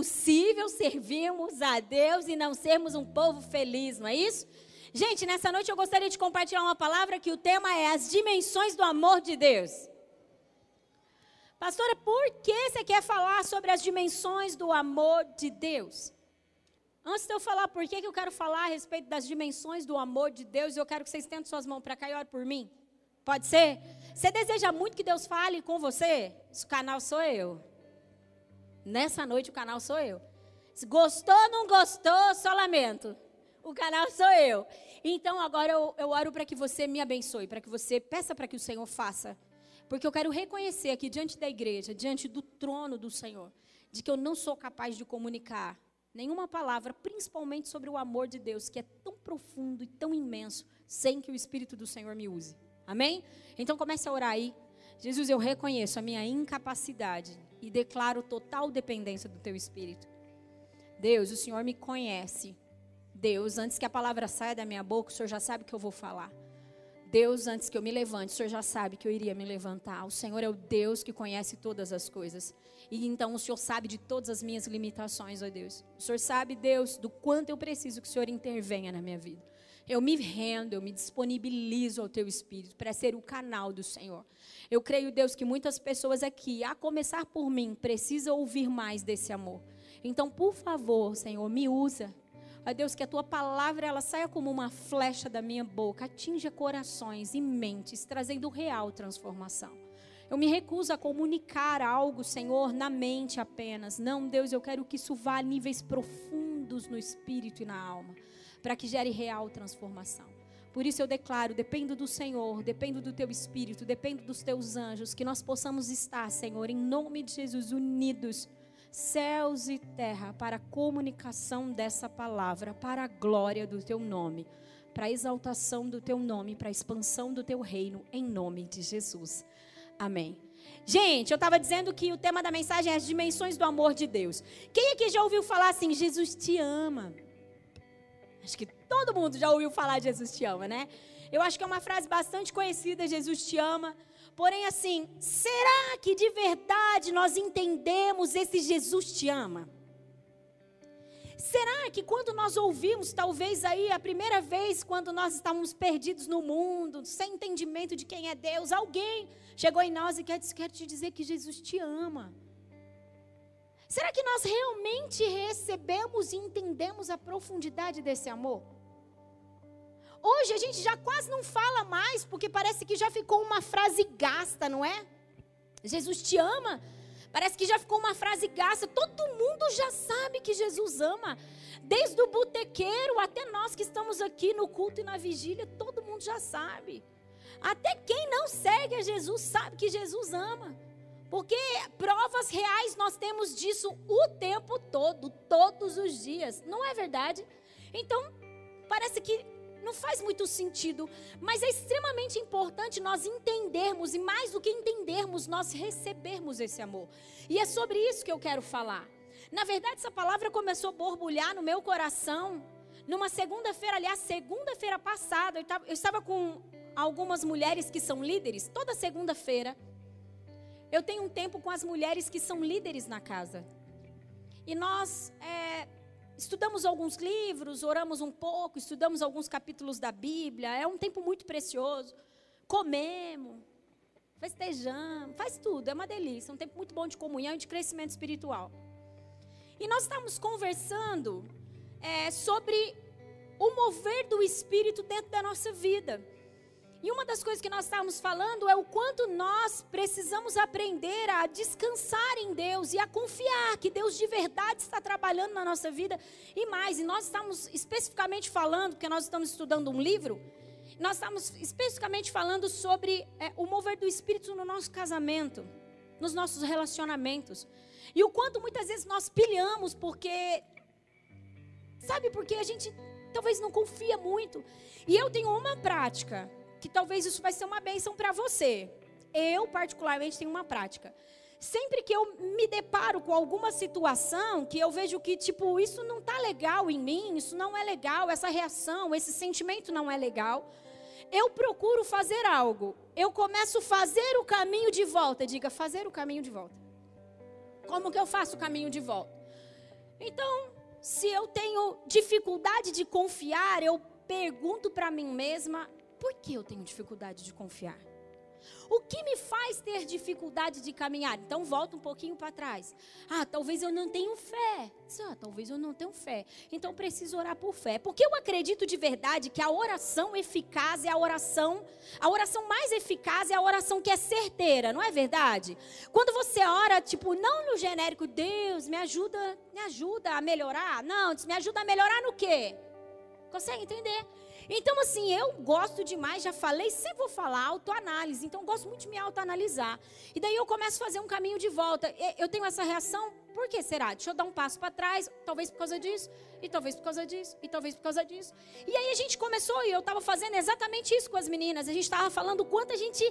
impossível servirmos a Deus e não sermos um povo feliz, não é isso? Gente, nessa noite eu gostaria de compartilhar uma palavra que o tema é as dimensões do amor de Deus. Pastora, por que você quer falar sobre as dimensões do amor de Deus? Antes de eu falar por que eu quero falar a respeito das dimensões do amor de Deus, eu quero que vocês tentem suas mãos para cá e orem por mim. Pode ser? Você deseja muito que Deus fale com você? Esse canal sou eu. Nessa noite o canal sou eu. Se gostou ou não gostou, só lamento. O canal sou eu. Então agora eu, eu oro para que você me abençoe, para que você peça para que o Senhor faça. Porque eu quero reconhecer aqui diante da igreja, diante do trono do Senhor, de que eu não sou capaz de comunicar nenhuma palavra, principalmente sobre o amor de Deus, que é tão profundo e tão imenso, sem que o Espírito do Senhor me use. Amém? Então comece a orar aí. Jesus, eu reconheço a minha incapacidade e declaro total dependência do teu Espírito. Deus, o Senhor me conhece. Deus, antes que a palavra saia da minha boca, o Senhor já sabe que eu vou falar. Deus, antes que eu me levante, o Senhor já sabe que eu iria me levantar. O Senhor é o Deus que conhece todas as coisas. E então o Senhor sabe de todas as minhas limitações, ó Deus. O Senhor sabe, Deus, do quanto eu preciso que o Senhor intervenha na minha vida. Eu me rendo, eu me disponibilizo ao teu Espírito para ser o canal do Senhor. Eu creio, Deus, que muitas pessoas aqui, a começar por mim, precisam ouvir mais desse amor. Então, por favor, Senhor, me usa Ó Deus, que a tua palavra ela saia como uma flecha da minha boca, atinja corações e mentes, trazendo real transformação. Eu me recuso a comunicar algo, Senhor, na mente apenas. Não, Deus, eu quero que isso vá a níveis profundos no espírito e na alma, para que gere real transformação. Por isso eu declaro, dependo do Senhor, dependo do teu espírito, dependo dos teus anjos, que nós possamos estar, Senhor, em nome de Jesus, unidos céus e terra para a comunicação dessa palavra, para a glória do teu nome, para a exaltação do teu nome, para a expansão do teu reino, em nome de Jesus. Amém. Gente, eu estava dizendo que o tema da mensagem é as dimensões do amor de Deus. Quem aqui já ouviu falar assim, Jesus te ama? Acho que todo mundo já ouviu falar Jesus te ama, né? Eu acho que é uma frase bastante conhecida, Jesus te ama. Porém, assim, será que de verdade nós entendemos esse Jesus te ama? Será que quando nós ouvimos, talvez aí a primeira vez, quando nós estávamos perdidos no mundo, sem entendimento de quem é Deus, alguém chegou em nós e quer, quer te dizer que Jesus te ama? Será que nós realmente recebemos e entendemos a profundidade desse amor? Hoje a gente já quase não fala mais, porque parece que já ficou uma frase gasta, não é? Jesus te ama. Parece que já ficou uma frase gasta. Todo mundo já sabe que Jesus ama. Desde o botequeiro até nós que estamos aqui no culto e na vigília, todo mundo já sabe. Até quem não segue a Jesus sabe que Jesus ama. Porque provas reais nós temos disso o tempo todo, todos os dias. Não é verdade? Então, parece que não faz muito sentido, mas é extremamente importante nós entendermos e mais do que entendermos, nós recebermos esse amor. E é sobre isso que eu quero falar. Na verdade, essa palavra começou a borbulhar no meu coração numa segunda-feira, aliás, segunda-feira passada, eu estava, com algumas mulheres que são líderes, toda segunda-feira. Eu tenho um tempo com as mulheres que são líderes na casa. E nós é, Estudamos alguns livros, oramos um pouco, estudamos alguns capítulos da Bíblia. É um tempo muito precioso. Comemos, festejamos, faz tudo, é uma delícia. É um tempo muito bom de comunhão e de crescimento espiritual. E nós estamos conversando é, sobre o mover do Espírito dentro da nossa vida. E uma das coisas que nós estávamos falando é o quanto nós precisamos aprender a descansar em Deus e a confiar que Deus de verdade está trabalhando na nossa vida. E mais, e nós estamos especificamente falando, porque nós estamos estudando um livro, nós estamos especificamente falando sobre é, o mover do Espírito no nosso casamento, nos nossos relacionamentos. E o quanto muitas vezes nós pilhamos porque. Sabe, porque a gente talvez não confia muito. E eu tenho uma prática que talvez isso vai ser uma bênção para você. Eu, particularmente, tenho uma prática. Sempre que eu me deparo com alguma situação que eu vejo que, tipo, isso não está legal em mim, isso não é legal, essa reação, esse sentimento não é legal, eu procuro fazer algo. Eu começo a fazer o caminho de volta. Diga, fazer o caminho de volta. Como que eu faço o caminho de volta? Então, se eu tenho dificuldade de confiar, eu pergunto para mim mesma: por que eu tenho dificuldade de confiar? O que me faz ter dificuldade de caminhar? Então volta um pouquinho para trás. Ah, talvez eu não tenha fé. Ah, talvez eu não tenha fé. Então preciso orar por fé. Porque eu acredito de verdade que a oração eficaz é a oração, a oração mais eficaz é a oração que é certeira, não é verdade? Quando você ora, tipo, não no genérico, Deus, me ajuda, me ajuda a melhorar. Não, me ajuda a melhorar no quê? Consegue entender? Então, assim, eu gosto demais, já falei, sempre vou falar, autoanálise. Então, eu gosto muito de me autoanalisar. E daí eu começo a fazer um caminho de volta. Eu tenho essa reação, por que será? Deixa eu dar um passo para trás, talvez por causa disso, e talvez por causa disso, e talvez por causa disso. E aí a gente começou, e eu estava fazendo exatamente isso com as meninas. A gente estava falando o quanto a gente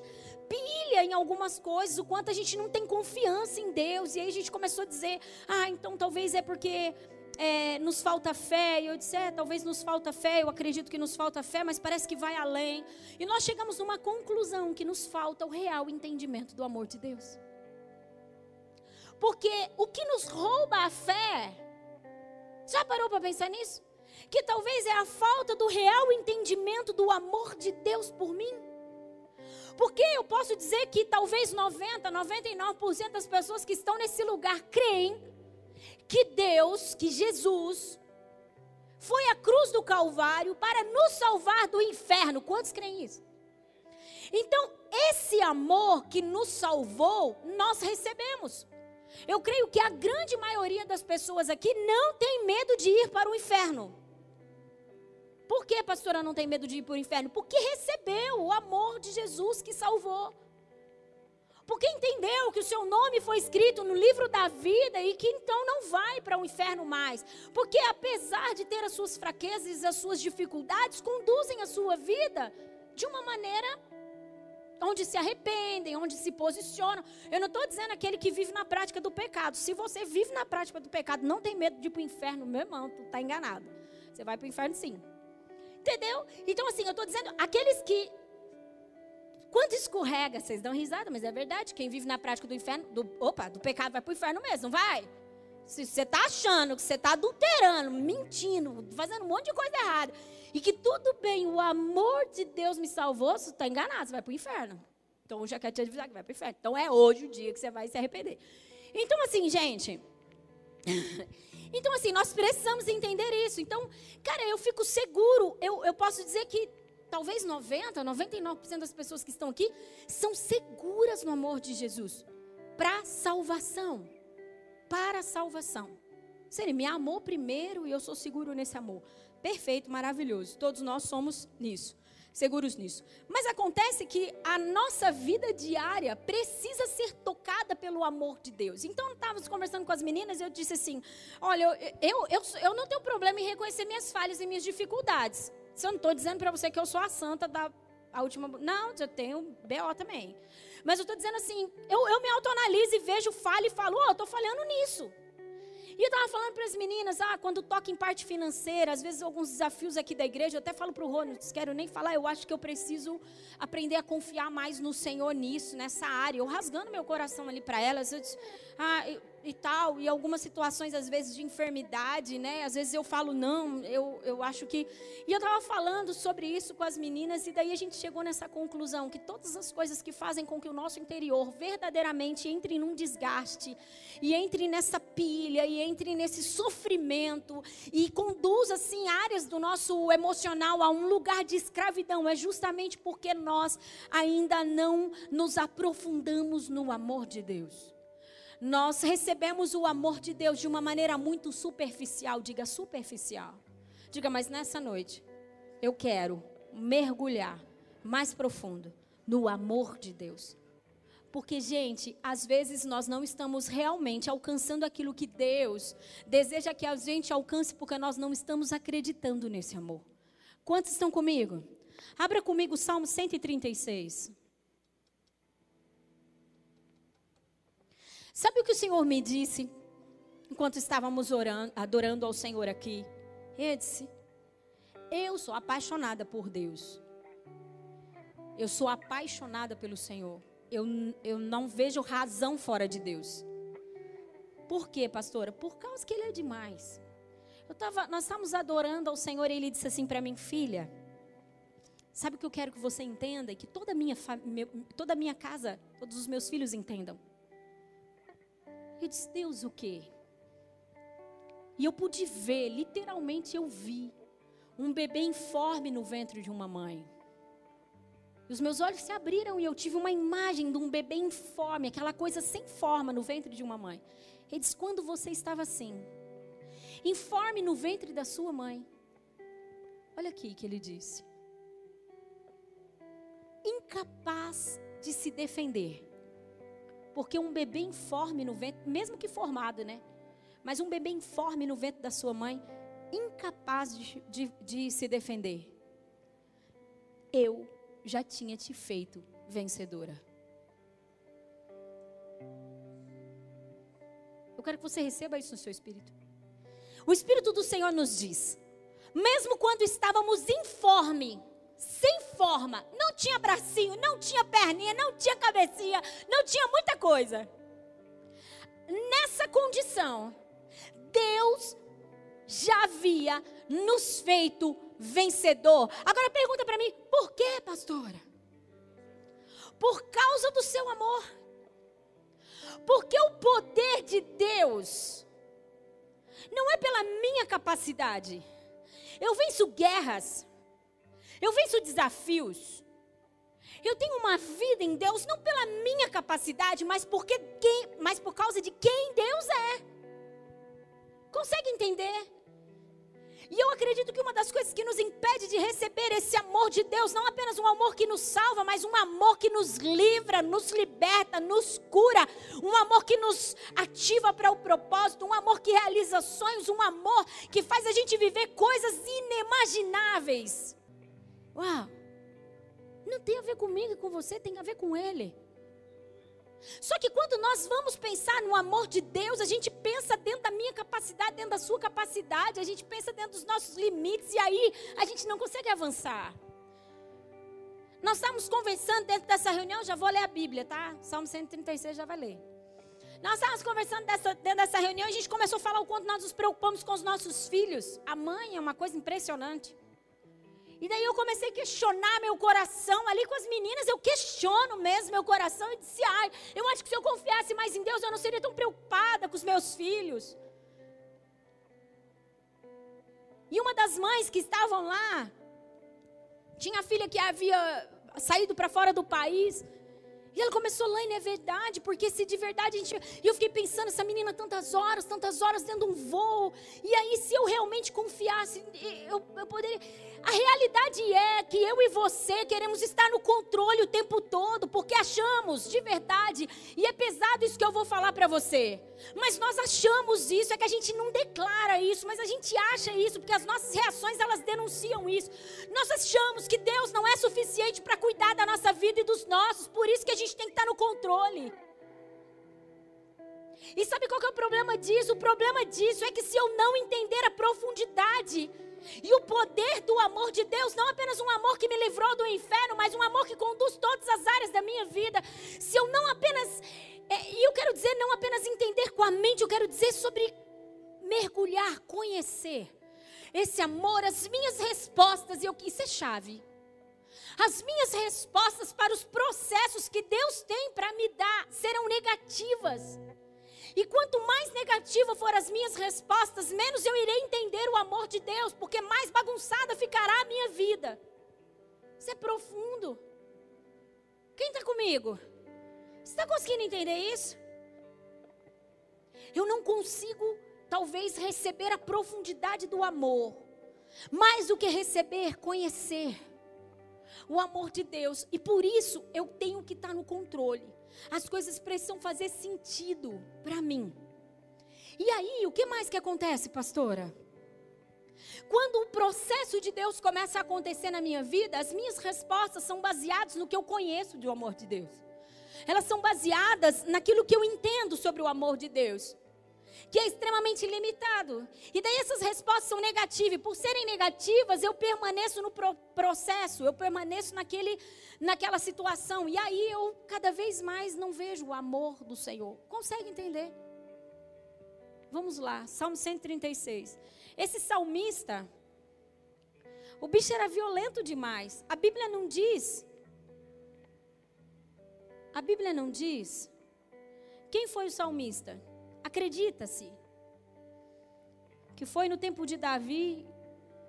pilha em algumas coisas, o quanto a gente não tem confiança em Deus. E aí a gente começou a dizer, ah, então talvez é porque é, nos falta fé. E eu disse, é, talvez nos falta fé, eu acredito que nos falta fé, mas parece que vai além. E nós chegamos numa conclusão que nos falta o real entendimento do amor de Deus. Porque o que nos rouba a fé, já parou para pensar nisso? Que talvez é a falta do real entendimento do amor de Deus por mim. Porque eu posso dizer que talvez 90, 99% das pessoas que estão nesse lugar creem que Deus, que Jesus, foi à cruz do Calvário para nos salvar do inferno. Quantos creem isso? Então, esse amor que nos salvou, nós recebemos. Eu creio que a grande maioria das pessoas aqui não tem medo de ir para o inferno. Por que, pastora, não tem medo de ir para o inferno? Porque recebeu o amor de Jesus que salvou. Porque entendeu que o seu nome foi escrito no livro da vida e que então não vai para o inferno mais. Porque apesar de ter as suas fraquezas e as suas dificuldades, conduzem a sua vida de uma maneira onde se arrependem, onde se posicionam. Eu não estou dizendo aquele que vive na prática do pecado. Se você vive na prática do pecado, não tem medo de ir para o inferno, meu irmão, tu está enganado. Você vai para o inferno sim. Entendeu? Então, assim, eu estou dizendo, aqueles que quando escorrega, vocês dão risada, mas é verdade. Quem vive na prática do inferno, do, opa, do pecado vai para o inferno mesmo, não vai? Se você está achando que você está adulterando, mentindo, fazendo um monte de coisa errada, e que tudo bem, o amor de Deus me salvou, você está enganado, você vai para o inferno. Então, já quero te avisar que vai para o inferno. Então, é hoje o dia que você vai se arrepender. Então, assim, gente. então, assim, nós precisamos entender isso. Então, cara, eu fico seguro. Eu, eu posso dizer que talvez 90, 99% das pessoas que estão aqui são seguras no amor de Jesus para salvação. Para salvação. Se ele me amou primeiro e eu sou seguro nesse amor. Perfeito, maravilhoso. Todos nós somos nisso, seguros nisso. Mas acontece que a nossa vida diária precisa ser tocada pelo amor de Deus. Então, estávamos conversando com as meninas e eu disse assim: Olha, eu, eu, eu, eu não tenho problema em reconhecer minhas falhas e minhas dificuldades. Se eu não estou dizendo para você que eu sou a santa da a última. Não, eu tenho BO também. Mas eu estou dizendo assim, eu, eu me autoanaliso e vejo falha e falo, oh, eu estou falhando nisso. E eu estava falando para as meninas, ah, quando toca em parte financeira, às vezes alguns desafios aqui da igreja, eu até falo para o Rony, não quero nem falar, eu acho que eu preciso aprender a confiar mais no Senhor nisso, nessa área. Eu rasgando meu coração ali para elas, eu disse, ah, e tal, e algumas situações, às vezes, de enfermidade, né? Às vezes eu falo, não, eu, eu acho que. E eu estava falando sobre isso com as meninas, e daí a gente chegou nessa conclusão: que todas as coisas que fazem com que o nosso interior verdadeiramente entre num desgaste, e entre nessa pilha, e entre nesse sofrimento, e conduza, assim, áreas do nosso emocional a um lugar de escravidão, é justamente porque nós ainda não nos aprofundamos no amor de Deus nós recebemos o amor de Deus de uma maneira muito superficial. Diga superficial. Diga, mas nessa noite eu quero mergulhar mais profundo no amor de Deus. Porque, gente, às vezes nós não estamos realmente alcançando aquilo que Deus deseja que a gente alcance, porque nós não estamos acreditando nesse amor. Quantos estão comigo? Abra comigo o Salmo 136. Sabe o que o Senhor me disse enquanto estávamos orando, adorando ao Senhor aqui? Ele disse: Eu sou apaixonada por Deus. Eu sou apaixonada pelo Senhor. Eu, eu não vejo razão fora de Deus. Por quê, pastora? Por causa que ele é demais. Eu tava, nós estávamos adorando ao Senhor e ele disse assim para mim, filha, sabe o que eu quero que você entenda e que toda a minha, toda minha casa, todos os meus filhos entendam? Eu disse, Deus, o quê? E eu pude ver, literalmente eu vi, um bebê informe no ventre de uma mãe. E os meus olhos se abriram e eu tive uma imagem de um bebê informe, aquela coisa sem forma no ventre de uma mãe. Ele disse: quando você estava assim, informe no ventre da sua mãe. Olha aqui que ele disse. Incapaz de se defender. Porque um bebê informe no ventre, mesmo que formado, né? Mas um bebê informe no ventre da sua mãe, incapaz de, de, de se defender. Eu já tinha te feito vencedora. Eu quero que você receba isso no seu espírito. O Espírito do Senhor nos diz: mesmo quando estávamos informe, sem forma, não tinha bracinho, não tinha perninha, não tinha cabecinha, não tinha muita coisa. Nessa condição, Deus já havia nos feito vencedor. Agora pergunta para mim, por quê, pastora? Por causa do seu amor. Porque o poder de Deus não é pela minha capacidade. Eu venço guerras. Eu venço desafios. Eu tenho uma vida em Deus não pela minha capacidade, mas porque quem, mas por causa de quem Deus é. Consegue entender? E eu acredito que uma das coisas que nos impede de receber esse amor de Deus, não apenas um amor que nos salva, mas um amor que nos livra, nos liberta, nos cura, um amor que nos ativa para o propósito, um amor que realiza sonhos, um amor que faz a gente viver coisas inimagináveis. Uau! Não tem a ver comigo e com você, tem a ver com Ele. Só que quando nós vamos pensar no amor de Deus, a gente pensa dentro da minha capacidade, dentro da sua capacidade, a gente pensa dentro dos nossos limites e aí a gente não consegue avançar. Nós estamos conversando dentro dessa reunião, já vou ler a Bíblia, tá? Salmo 136 já vai ler. Nós estávamos conversando dessa, dentro dessa reunião e a gente começou a falar o quanto nós nos preocupamos com os nossos filhos. A mãe é uma coisa impressionante. E daí eu comecei a questionar meu coração ali com as meninas. Eu questiono mesmo meu coração e disse: ai, eu acho que se eu confiasse mais em Deus, eu não seria tão preocupada com os meus filhos. E uma das mães que estavam lá, tinha a filha que havia saído para fora do país. E ela começou, Laine, é verdade, porque se de verdade a gente. E eu fiquei pensando, essa menina, tantas horas, tantas horas dentro de um voo. E aí, se eu realmente confiasse, eu, eu poderia. A realidade é que eu e você queremos estar no controle o tempo todo, porque achamos de verdade, e é pesado isso que eu vou falar para você. Mas nós achamos isso, é que a gente não declara isso, mas a gente acha isso, porque as nossas reações elas denunciam isso. Nós achamos que Deus não é suficiente para cuidar da nossa vida e dos nossos, por isso que a gente tem que estar no controle. E sabe qual é o problema disso? O problema disso é que se eu não entender a profundidade e o poder do amor de Deus, não apenas um amor que me livrou do inferno, mas um amor que conduz todas as áreas da minha vida. Se eu não apenas, é, e eu quero dizer, não apenas entender com a mente, eu quero dizer sobre mergulhar, conhecer esse amor, as minhas respostas, e eu, isso é chave. As minhas respostas para os processos que Deus tem para me dar serão negativas. E quanto mais negativa for as minhas respostas, menos eu irei entender o amor de Deus, porque mais bagunçada ficará a minha vida. Isso é profundo. Quem está comigo? Você está conseguindo entender isso? Eu não consigo, talvez, receber a profundidade do amor, mais do que receber, conhecer o amor de Deus. E por isso eu tenho que estar no controle. As coisas precisam fazer sentido para mim. E aí, o que mais que acontece, pastora? Quando o processo de Deus começa a acontecer na minha vida, as minhas respostas são baseadas no que eu conheço do amor de Deus. Elas são baseadas naquilo que eu entendo sobre o amor de Deus que é extremamente limitado. E daí essas respostas são negativas. E por serem negativas, eu permaneço no processo, eu permaneço naquele, naquela situação. E aí eu cada vez mais não vejo o amor do Senhor. Consegue entender? Vamos lá, Salmo 136. Esse salmista, o bicho era violento demais. A Bíblia não diz. A Bíblia não diz. Quem foi o salmista? Acredita-se que foi no tempo de Davi,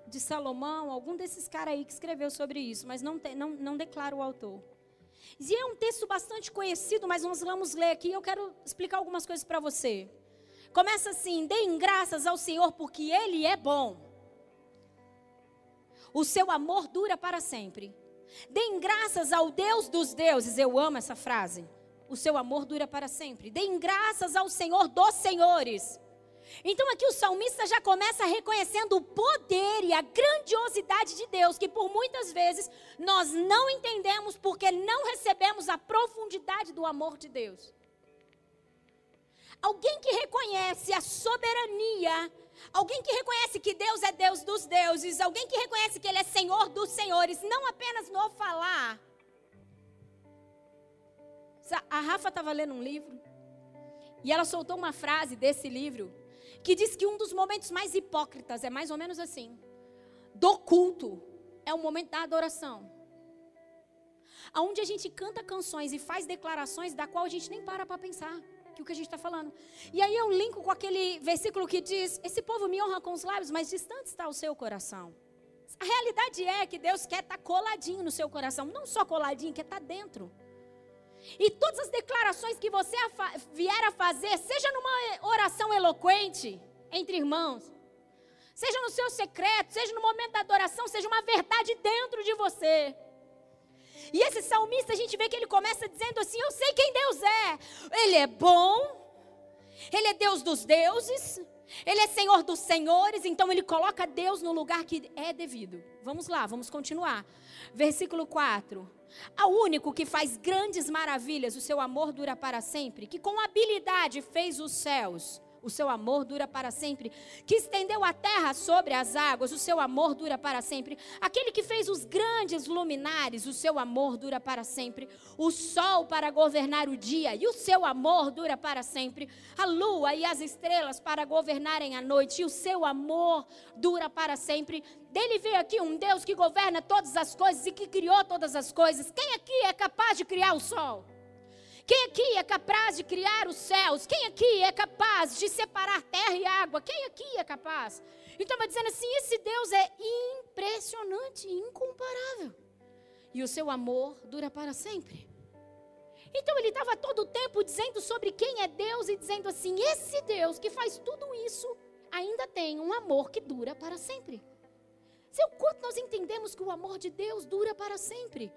de Salomão, algum desses caras aí que escreveu sobre isso, mas não, não, não declara o autor. E é um texto bastante conhecido, mas nós vamos ler aqui. Eu quero explicar algumas coisas para você. Começa assim: deem graças ao Senhor, porque Ele é bom. O seu amor dura para sempre. Deem graças ao Deus dos deuses. Eu amo essa frase. O seu amor dura para sempre. Deem graças ao Senhor dos senhores. Então aqui o salmista já começa reconhecendo o poder e a grandiosidade de Deus, que por muitas vezes nós não entendemos porque não recebemos a profundidade do amor de Deus. Alguém que reconhece a soberania, alguém que reconhece que Deus é Deus dos deuses, alguém que reconhece que Ele é Senhor dos senhores, não apenas no falar. A Rafa estava lendo um livro e ela soltou uma frase desse livro que diz que um dos momentos mais hipócritas é mais ou menos assim: do culto é o momento da adoração. Aonde a gente canta canções e faz declarações da qual a gente nem para para pensar que o que a gente está falando. E aí eu linko com aquele versículo que diz: Esse povo me honra com os lábios, mas distante está o seu coração. A realidade é que Deus quer estar tá coladinho no seu coração, não só coladinho, quer estar tá dentro. E todas as declarações que você vier a fazer, seja numa oração eloquente entre irmãos, seja no seu secreto, seja no momento da adoração, seja uma verdade dentro de você. E esse salmista, a gente vê que ele começa dizendo assim: Eu sei quem Deus é. Ele é bom, Ele é Deus dos deuses, Ele é Senhor dos senhores. Então ele coloca Deus no lugar que é devido. Vamos lá, vamos continuar. Versículo 4. Ao único que faz grandes maravilhas, o seu amor dura para sempre, que com habilidade fez os céus o seu amor dura para sempre. Que estendeu a terra sobre as águas, o seu amor dura para sempre. Aquele que fez os grandes luminares, o seu amor dura para sempre. O sol para governar o dia, e o seu amor dura para sempre. A lua e as estrelas para governarem a noite, e o seu amor dura para sempre. Dele veio aqui um Deus que governa todas as coisas e que criou todas as coisas. Quem aqui é capaz de criar o sol? Quem aqui é capaz de criar os céus? Quem aqui é capaz de separar terra e água? Quem aqui é capaz? Então, vai dizendo assim: esse Deus é impressionante, incomparável. E o seu amor dura para sempre. Então, ele estava todo o tempo dizendo sobre quem é Deus e dizendo assim: esse Deus que faz tudo isso ainda tem um amor que dura para sempre. Seu quanto nós entendemos que o amor de Deus dura para sempre.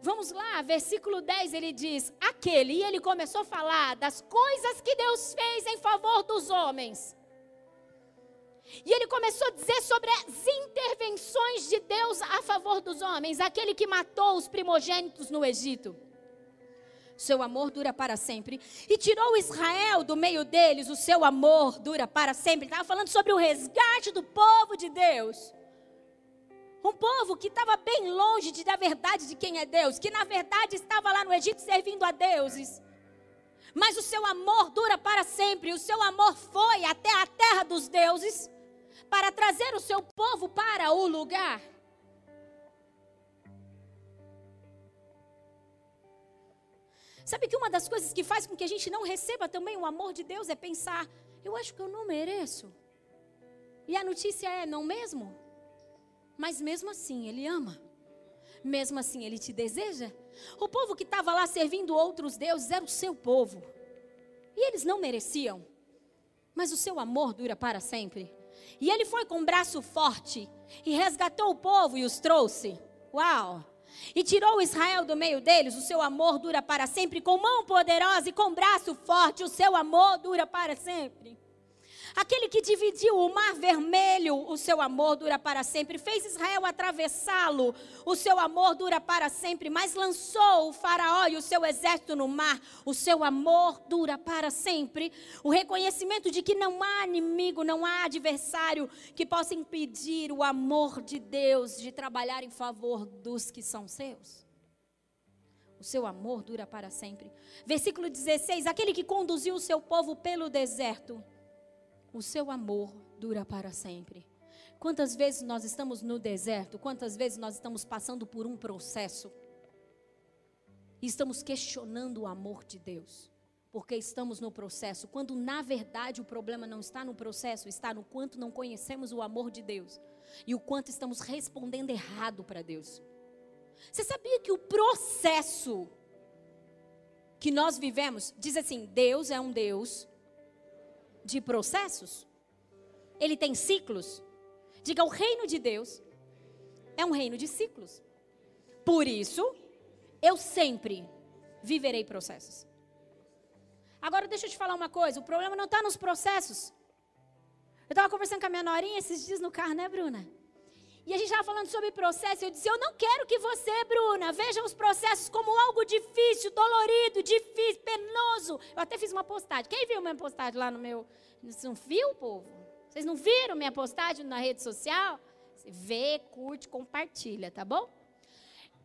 Vamos lá, versículo 10 ele diz: Aquele, e ele começou a falar das coisas que Deus fez em favor dos homens. E ele começou a dizer sobre as intervenções de Deus a favor dos homens, aquele que matou os primogênitos no Egito. Seu amor dura para sempre. E tirou Israel do meio deles, o seu amor dura para sempre. Estava falando sobre o resgate do povo de Deus. Um povo que estava bem longe de, da verdade de quem é Deus, que na verdade estava lá no Egito servindo a deuses. Mas o seu amor dura para sempre. O seu amor foi até a terra dos deuses para trazer o seu povo para o lugar. Sabe que uma das coisas que faz com que a gente não receba também o amor de Deus é pensar: eu acho que eu não mereço. E a notícia é: não mesmo? Mas mesmo assim, Ele ama. Mesmo assim, Ele te deseja. O povo que estava lá servindo outros deuses era o seu povo. E eles não mereciam. Mas o seu amor dura para sempre. E ele foi com um braço forte e resgatou o povo e os trouxe. Uau! E tirou Israel do meio deles, o seu amor dura para sempre. Com mão poderosa e com braço forte, o seu amor dura para sempre. Aquele que dividiu o mar vermelho, o seu amor dura para sempre. Fez Israel atravessá-lo, o seu amor dura para sempre. Mas lançou o Faraó e o seu exército no mar, o seu amor dura para sempre. O reconhecimento de que não há inimigo, não há adversário que possa impedir o amor de Deus de trabalhar em favor dos que são seus. O seu amor dura para sempre. Versículo 16: Aquele que conduziu o seu povo pelo deserto o seu amor dura para sempre. Quantas vezes nós estamos no deserto, quantas vezes nós estamos passando por um processo e estamos questionando o amor de Deus, porque estamos no processo, quando na verdade o problema não está no processo, está no quanto não conhecemos o amor de Deus e o quanto estamos respondendo errado para Deus. Você sabia que o processo que nós vivemos, diz assim: Deus é um Deus de processos? Ele tem ciclos? Diga, o reino de Deus é um reino de ciclos. Por isso, eu sempre viverei processos. Agora, deixa eu te falar uma coisa: o problema não está nos processos. Eu estava conversando com a minha norinha esses dias no carro, né, Bruna? E a gente estava falando sobre processo. Eu disse: Eu não quero que você, Bruna, veja os processos como algo difícil, dolorido, difícil, penoso. Eu até fiz uma postagem. Quem viu minha postagem lá no meu. Vocês não viu, povo? Vocês não viram minha postagem na rede social? Vê, curte, compartilha, tá bom?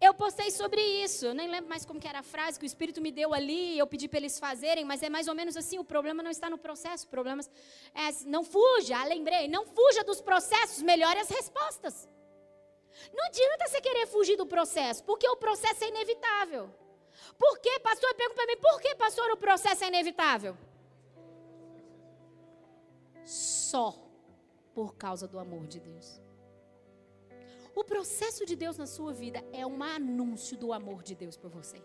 Eu postei sobre isso, eu nem lembro mais como era a frase que o Espírito me deu ali, eu pedi para eles fazerem, mas é mais ou menos assim, o problema não está no processo, o problema é, não fuja, ah, lembrei, não fuja dos processos, melhore as respostas. Não adianta você querer fugir do processo, porque o processo é inevitável. Por que, pastor? Pergunta para mim, por que, pastor, o processo é inevitável? Só por causa do amor de Deus. O processo de Deus na sua vida é um anúncio do amor de Deus por você.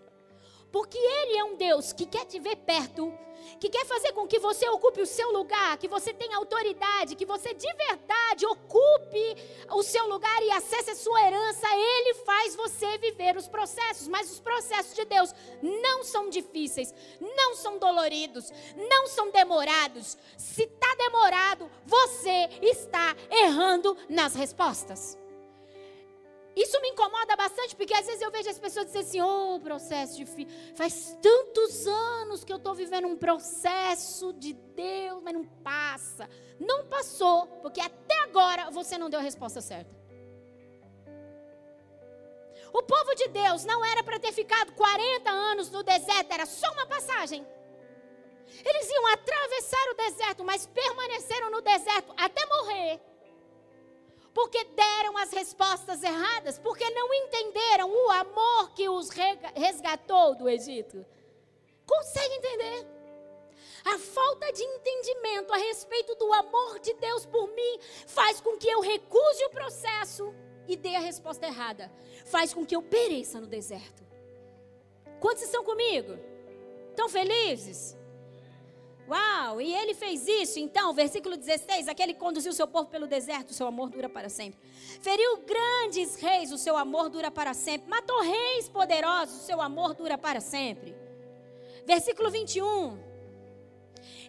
Porque Ele é um Deus que quer te ver perto, que quer fazer com que você ocupe o seu lugar, que você tenha autoridade, que você de verdade ocupe o seu lugar e acesse a sua herança. Ele faz você viver os processos, mas os processos de Deus não são difíceis, não são doloridos, não são demorados. Se está demorado, você está errando nas respostas. Isso me incomoda bastante, porque às vezes eu vejo as pessoas dizer assim: ô, oh, processo difícil. Faz tantos anos que eu estou vivendo um processo de Deus, mas não passa. Não passou, porque até agora você não deu a resposta certa. O povo de Deus não era para ter ficado 40 anos no deserto, era só uma passagem. Eles iam atravessar o deserto, mas permaneceram no deserto até morrer porque deram as respostas erradas, porque não entenderam o amor que os resgatou do Egito. Consegue entender? A falta de entendimento a respeito do amor de Deus por mim faz com que eu recuse o processo e dê a resposta errada. Faz com que eu pereça no deserto. Quantos estão comigo? Estão felizes? Uau, e ele fez isso, então, versículo 16: aquele que conduziu seu povo pelo deserto, seu amor dura para sempre. Feriu grandes reis, o seu amor dura para sempre. Matou reis poderosos, o seu amor dura para sempre. Versículo 21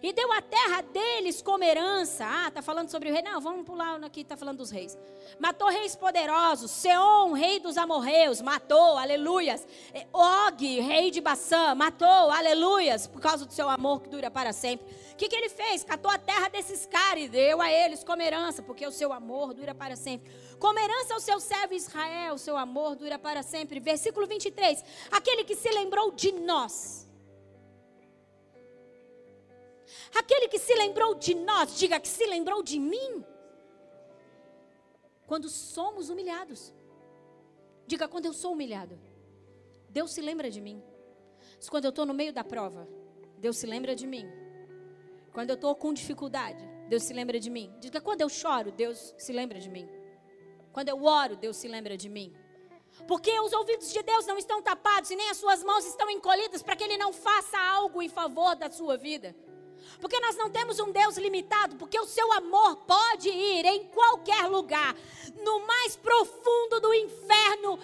e deu a terra deles como herança. Ah, está falando sobre o rei. Não, vamos pular aqui, está falando dos reis. Matou reis poderosos. Seom, rei dos amorreus, matou, aleluias. Og, rei de Baçã, matou, aleluias, por causa do seu amor que dura para sempre. O que, que ele fez? Catou a terra desses caras e deu a eles como herança, porque o seu amor dura para sempre. Como herança ao seu servo Israel, o seu amor dura para sempre. Versículo 23. Aquele que se lembrou de nós Aquele que se lembrou de nós, diga que se lembrou de mim. Quando somos humilhados. Diga quando eu sou humilhado. Deus se lembra de mim. Quando eu estou no meio da prova, Deus se lembra de mim. Quando eu estou com dificuldade, Deus se lembra de mim. Diga quando eu choro, Deus se lembra de mim. Quando eu oro, Deus se lembra de mim. Porque os ouvidos de Deus não estão tapados e nem as suas mãos estão encolhidas para que Ele não faça algo em favor da sua vida. Porque nós não temos um Deus limitado, porque o seu amor pode ir em qualquer lugar, no mais profundo do inferno,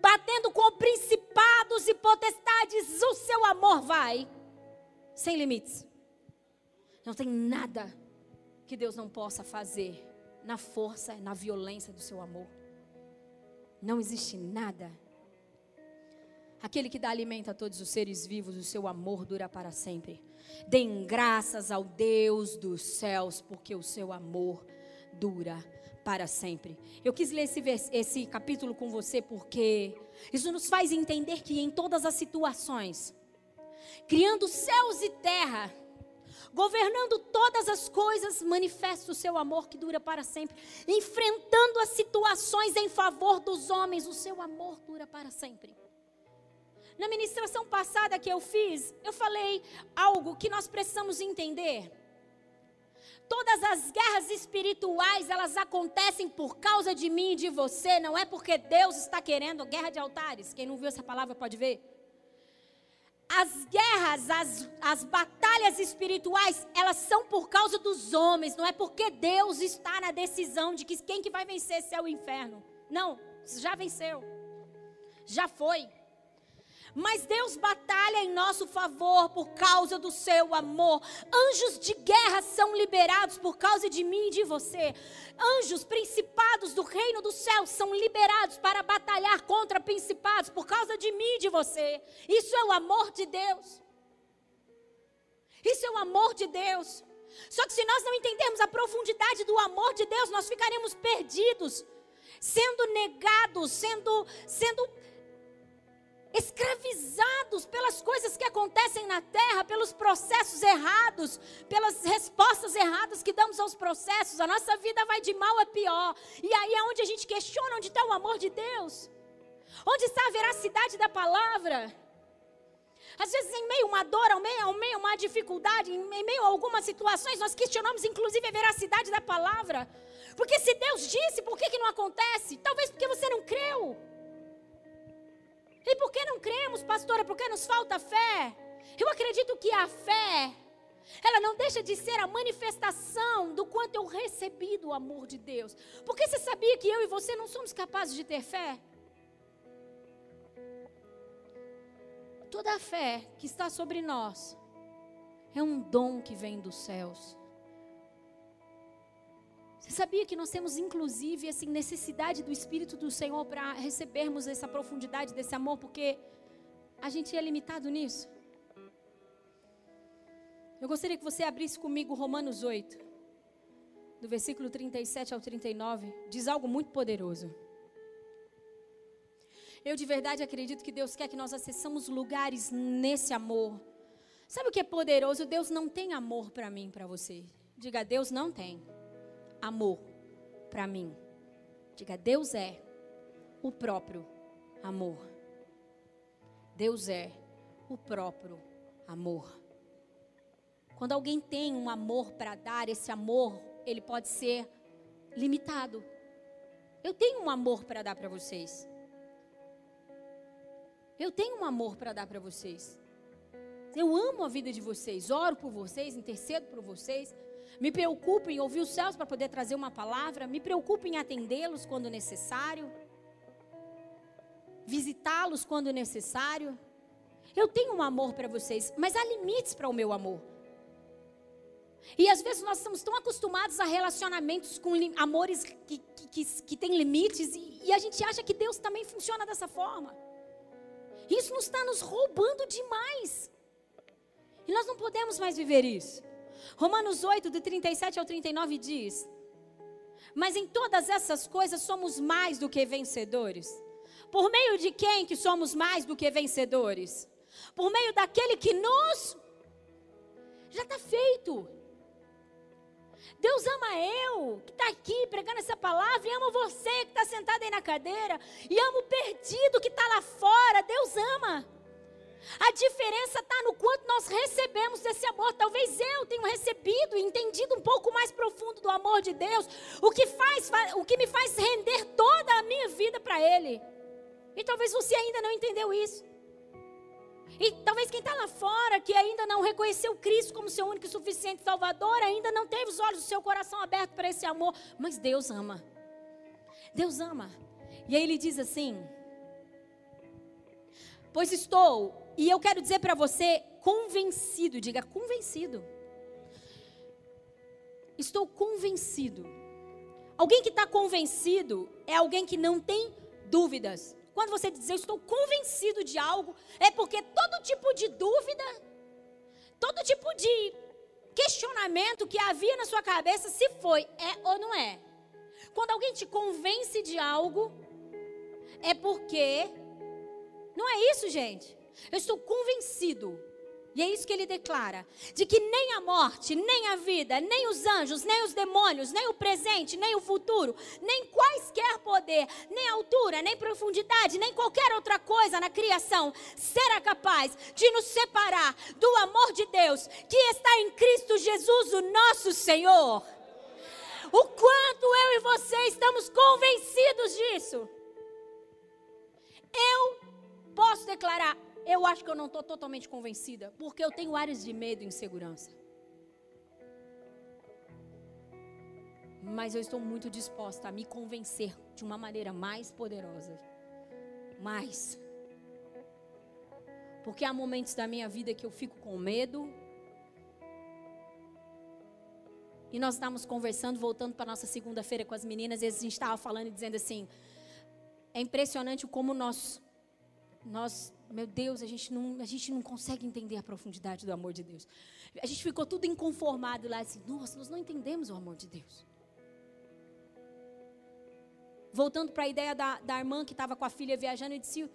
batendo com principados e potestades, o seu amor vai sem limites. Não tem nada que Deus não possa fazer na força, na violência do seu amor. Não existe nada. Aquele que dá alimento a todos os seres vivos, o seu amor dura para sempre. Deem graças ao Deus dos céus, porque o seu amor dura para sempre. Eu quis ler esse, esse capítulo com você porque isso nos faz entender que em todas as situações, criando céus e terra, governando todas as coisas, manifesta o seu amor que dura para sempre, enfrentando as situações em favor dos homens, o seu amor dura para sempre. Na ministração passada que eu fiz, eu falei algo que nós precisamos entender. Todas as guerras espirituais, elas acontecem por causa de mim e de você, não é porque Deus está querendo guerra de altares. Quem não viu essa palavra pode ver. As guerras, as, as batalhas espirituais, elas são por causa dos homens, não é porque Deus está na decisão de que quem que vai vencer se é o inferno. Não, já venceu. Já foi. Mas Deus batalha em nosso favor por causa do seu amor. Anjos de guerra são liberados por causa de mim e de você. Anjos, principados do reino dos céus são liberados para batalhar contra principados por causa de mim e de você. Isso é o amor de Deus. Isso é o amor de Deus. Só que se nós não entendermos a profundidade do amor de Deus, nós ficaremos perdidos, sendo negados, sendo sendo escravizados pelas coisas que acontecem na terra, pelos processos errados, pelas respostas erradas que damos aos processos. A nossa vida vai de mal a pior. E aí é onde a gente questiona onde está o amor de Deus. Onde está a veracidade da palavra? Às vezes, em meio a uma dor, ao meio, ao meio a uma dificuldade, em meio a algumas situações, nós questionamos inclusive a veracidade da palavra. Porque se Deus disse, por que, que não acontece? Talvez porque você não creu. E por que não cremos, pastora? Porque nos falta fé? Eu acredito que a fé, ela não deixa de ser a manifestação do quanto eu recebi do amor de Deus. Porque você sabia que eu e você não somos capazes de ter fé? Toda a fé que está sobre nós é um dom que vem dos céus. Você sabia que nós temos, inclusive, assim, necessidade do Espírito do Senhor para recebermos essa profundidade desse amor, porque a gente é limitado nisso? Eu gostaria que você abrisse comigo Romanos 8, do versículo 37 ao 39, diz algo muito poderoso. Eu de verdade acredito que Deus quer que nós acessamos lugares nesse amor. Sabe o que é poderoso? Deus não tem amor para mim, para você. Diga, Deus não tem amor para mim. Diga, Deus é o próprio amor. Deus é o próprio amor. Quando alguém tem um amor para dar, esse amor, ele pode ser limitado. Eu tenho um amor para dar para vocês. Eu tenho um amor para dar para vocês. Eu amo a vida de vocês, oro por vocês, intercedo por vocês. Me preocupo em ouvir os céus para poder trazer uma palavra. Me preocupo em atendê-los quando necessário. Visitá-los quando necessário. Eu tenho um amor para vocês, mas há limites para o meu amor. E às vezes nós estamos tão acostumados a relacionamentos com amores que, que, que, que têm limites e, e a gente acha que Deus também funciona dessa forma. Isso nos está nos roubando demais. E nós não podemos mais viver isso. Romanos 8, do 37 ao 39 diz: Mas em todas essas coisas somos mais do que vencedores. Por meio de quem que somos mais do que vencedores? Por meio daquele que nos. Já está feito. Deus ama eu, que está aqui pregando essa palavra, e ama você que está sentado aí na cadeira, e ama o perdido que está lá fora. Deus ama. A diferença está no quanto nós recebemos desse amor. Talvez eu tenha recebido e entendido um pouco mais profundo do amor de Deus, o que faz, o que me faz render toda a minha vida para Ele. E talvez você ainda não entendeu isso. E talvez quem está lá fora, que ainda não reconheceu Cristo como seu único e suficiente Salvador, ainda não teve os olhos do seu coração abertos para esse amor. Mas Deus ama. Deus ama. E aí ele diz assim: Pois estou e eu quero dizer para você, convencido, diga convencido. Estou convencido. Alguém que está convencido é alguém que não tem dúvidas. Quando você diz eu estou convencido de algo, é porque todo tipo de dúvida, todo tipo de questionamento que havia na sua cabeça, se foi, é ou não é. Quando alguém te convence de algo, é porque. Não é isso, gente. Eu estou convencido. E é isso que ele declara: de que nem a morte, nem a vida, nem os anjos, nem os demônios, nem o presente, nem o futuro, nem quaisquer poder, nem altura, nem profundidade, nem qualquer outra coisa na criação será capaz de nos separar do amor de Deus que está em Cristo Jesus, o nosso Senhor. O quanto eu e você estamos convencidos disso. Eu posso declarar, eu acho que eu não estou totalmente convencida, porque eu tenho áreas de medo e insegurança. Mas eu estou muito disposta a me convencer de uma maneira mais poderosa. Mais. Porque há momentos da minha vida que eu fico com medo. E nós estávamos conversando, voltando para nossa segunda-feira com as meninas, e a gente estava falando e dizendo assim: é impressionante como nós, nós meu Deus, a gente, não, a gente não consegue entender a profundidade do amor de Deus. A gente ficou tudo inconformado lá, assim, nossa, nós não entendemos o amor de Deus. Voltando para a ideia da, da irmã que estava com a filha viajando, e disse: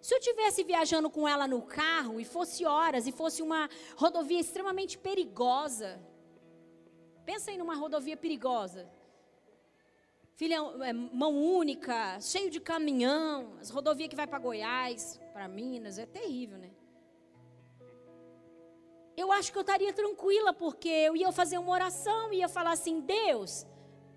se eu tivesse viajando com ela no carro e fosse horas e fosse uma rodovia extremamente perigosa, pensa aí numa rodovia perigosa. Filha, é, mão única, cheio de caminhão, as rodovias que vai para Goiás, para Minas, é terrível, né? Eu acho que eu estaria tranquila, porque eu ia fazer uma oração, ia falar assim: Deus,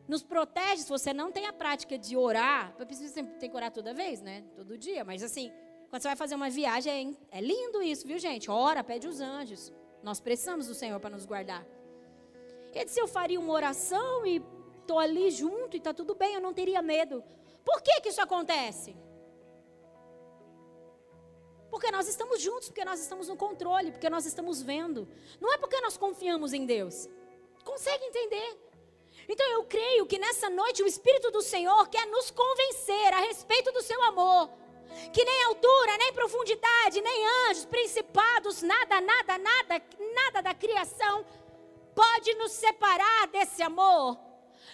nos protege. Se você não tem a prática de orar, você tem que orar toda vez, né? Todo dia, mas assim, quando você vai fazer uma viagem, é, é lindo isso, viu, gente? Ora, pede os anjos. Nós precisamos do Senhor para nos guardar. Ele disse: Eu faria uma oração e estou ali junto e está tudo bem, eu não teria medo. Por que, que isso acontece? Porque nós estamos juntos, porque nós estamos no controle, porque nós estamos vendo. Não é porque nós confiamos em Deus. Consegue entender? Então eu creio que nessa noite o Espírito do Senhor quer nos convencer a respeito do seu amor. Que nem altura, nem profundidade, nem anjos, principados, nada, nada, nada, nada da criação pode nos separar desse amor.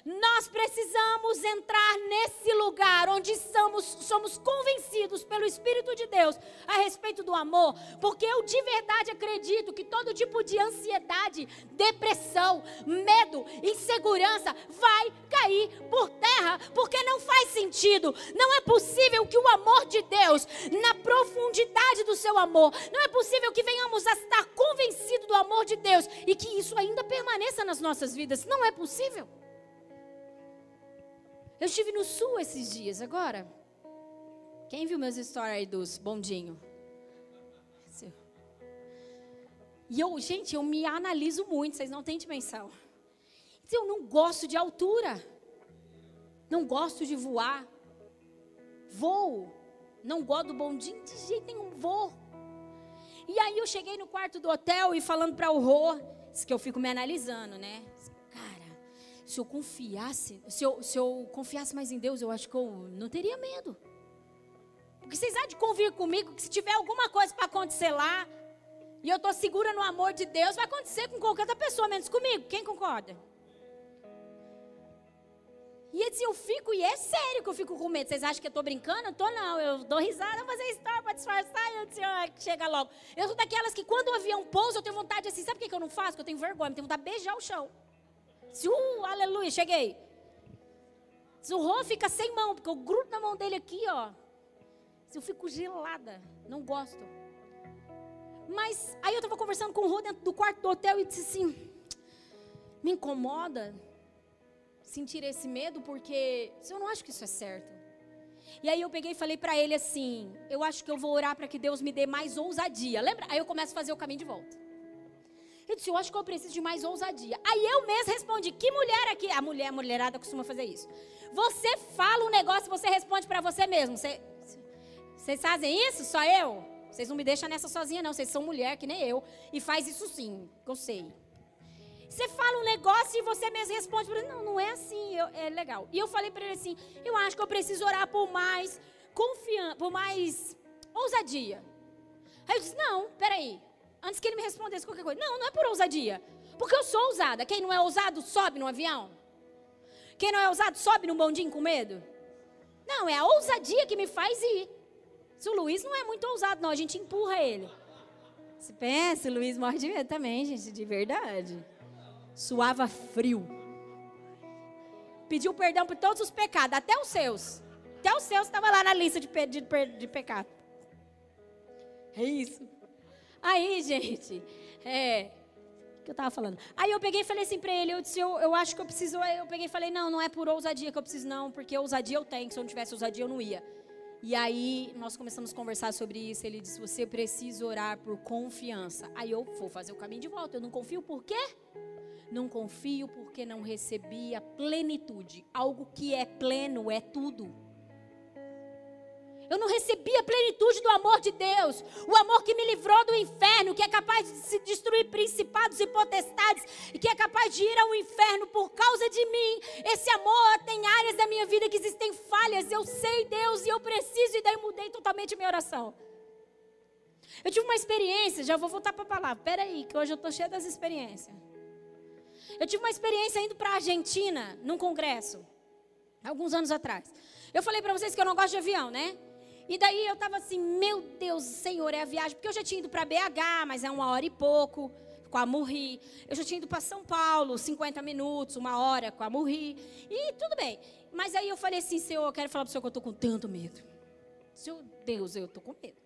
Nós precisamos entrar nesse lugar onde somos, somos convencidos pelo Espírito de Deus a respeito do amor, porque eu de verdade acredito que todo tipo de ansiedade, depressão, medo, insegurança vai cair por terra, porque não faz sentido. Não é possível que o amor de Deus, na profundidade do seu amor, não é possível que venhamos a estar convencidos do amor de Deus e que isso ainda permaneça nas nossas vidas. Não é possível. Eu estive no sul esses dias, agora. Quem viu meus stories aí dos bondinho? E eu, gente, eu me analiso muito, vocês não têm dimensão. Eu não gosto de altura. Não gosto de voar. Voo. Não gosto do bondinho de jeito nenhum, vou. E aí eu cheguei no quarto do hotel e falando para o Rô, que eu fico me analisando, né? Se eu confiasse, se eu, se eu confiasse mais em Deus, eu acho que eu não teria medo. Porque vocês há de convir comigo que se tiver alguma coisa para acontecer lá, e eu estou segura no amor de Deus, vai acontecer com qualquer outra pessoa, menos comigo. Quem concorda? E ele disse, eu fico, e é sério que eu fico com medo. Vocês acham que eu estou brincando? Eu tô não, eu dou risada, fazer história para disfarçar, e eu disse, ah, chega logo. Eu sou daquelas que quando o avião pousa, eu tenho vontade assim, sabe o que eu não faço? Que eu tenho vergonha, eu tenho vontade de beijar o chão. Se, uh, aleluia, cheguei. Se o Rô fica sem mão, porque eu grudo na mão dele aqui, ó. Se eu fico gelada, não gosto. Mas aí eu estava conversando com o Rô dentro do quarto do hotel e disse assim: me incomoda sentir esse medo, porque eu não acho que isso é certo. E aí eu peguei e falei para ele assim: eu acho que eu vou orar para que Deus me dê mais ousadia. Lembra? Aí eu começo a fazer o caminho de volta. Eu disse, eu acho que eu preciso de mais ousadia. Aí eu mesmo respondi, que mulher aqui? A mulher, a mulherada costuma fazer isso. Você fala um negócio, você responde para você mesmo. Você, vocês fazem isso? Só eu? Vocês não me deixam nessa sozinha, não. Vocês são mulher que nem eu. E faz isso sim, eu sei. Você fala um negócio e você mesmo responde para não, não é assim, eu, é legal. E eu falei para ele assim, eu acho que eu preciso orar por mais confiança, por mais ousadia. Aí eu disse, não, peraí, antes que ele me respondesse qualquer coisa. Não, não é por ousadia. Porque eu sou ousada. Quem não é ousado sobe no avião. Quem não é ousado sobe num bondinho com medo. Não, é a ousadia que me faz ir. Se o Luiz não é muito ousado, não, a gente empurra ele. Você pensa, Luiz morre de medo também, gente, de verdade. Suava frio. Pediu perdão por todos os pecados, até os seus. Até os seus estava lá na lista de, de, de pecado. É isso. Aí, gente, é, que eu estava falando. Aí eu peguei e falei assim para ele, eu disse, eu, eu acho que eu preciso, eu peguei e falei, não, não é por ousadia que eu preciso não, porque ousadia eu tenho, se eu não tivesse ousadia eu não ia. E aí nós começamos a conversar sobre isso, ele disse, você precisa orar por confiança. Aí eu vou fazer o caminho de volta, eu não confio por quê? Não confio porque não recebi a plenitude. Algo que é pleno é tudo. Eu não recebi a plenitude do amor de Deus. O amor que me livrou do inferno, que é capaz de se destruir principados e potestades, e que é capaz de ir ao inferno por causa de mim. Esse amor tem áreas da minha vida que existem falhas. Eu sei, Deus, e eu preciso, e daí mudei totalmente minha oração. Eu tive uma experiência, já vou voltar para a palavra. Peraí, que hoje eu estou cheia das experiências. Eu tive uma experiência indo para a Argentina, num congresso, alguns anos atrás. Eu falei para vocês que eu não gosto de avião, né? E daí eu estava assim, meu Deus, Senhor, é a viagem. Porque eu já tinha ido para BH, mas é uma hora e pouco, com a Murri. Eu já tinha ido para São Paulo, 50 minutos, uma hora com a Murri. E tudo bem. Mas aí eu falei assim, Senhor, eu quero falar para o Senhor que eu estou com tanto medo. Senhor, Deus, eu estou com medo.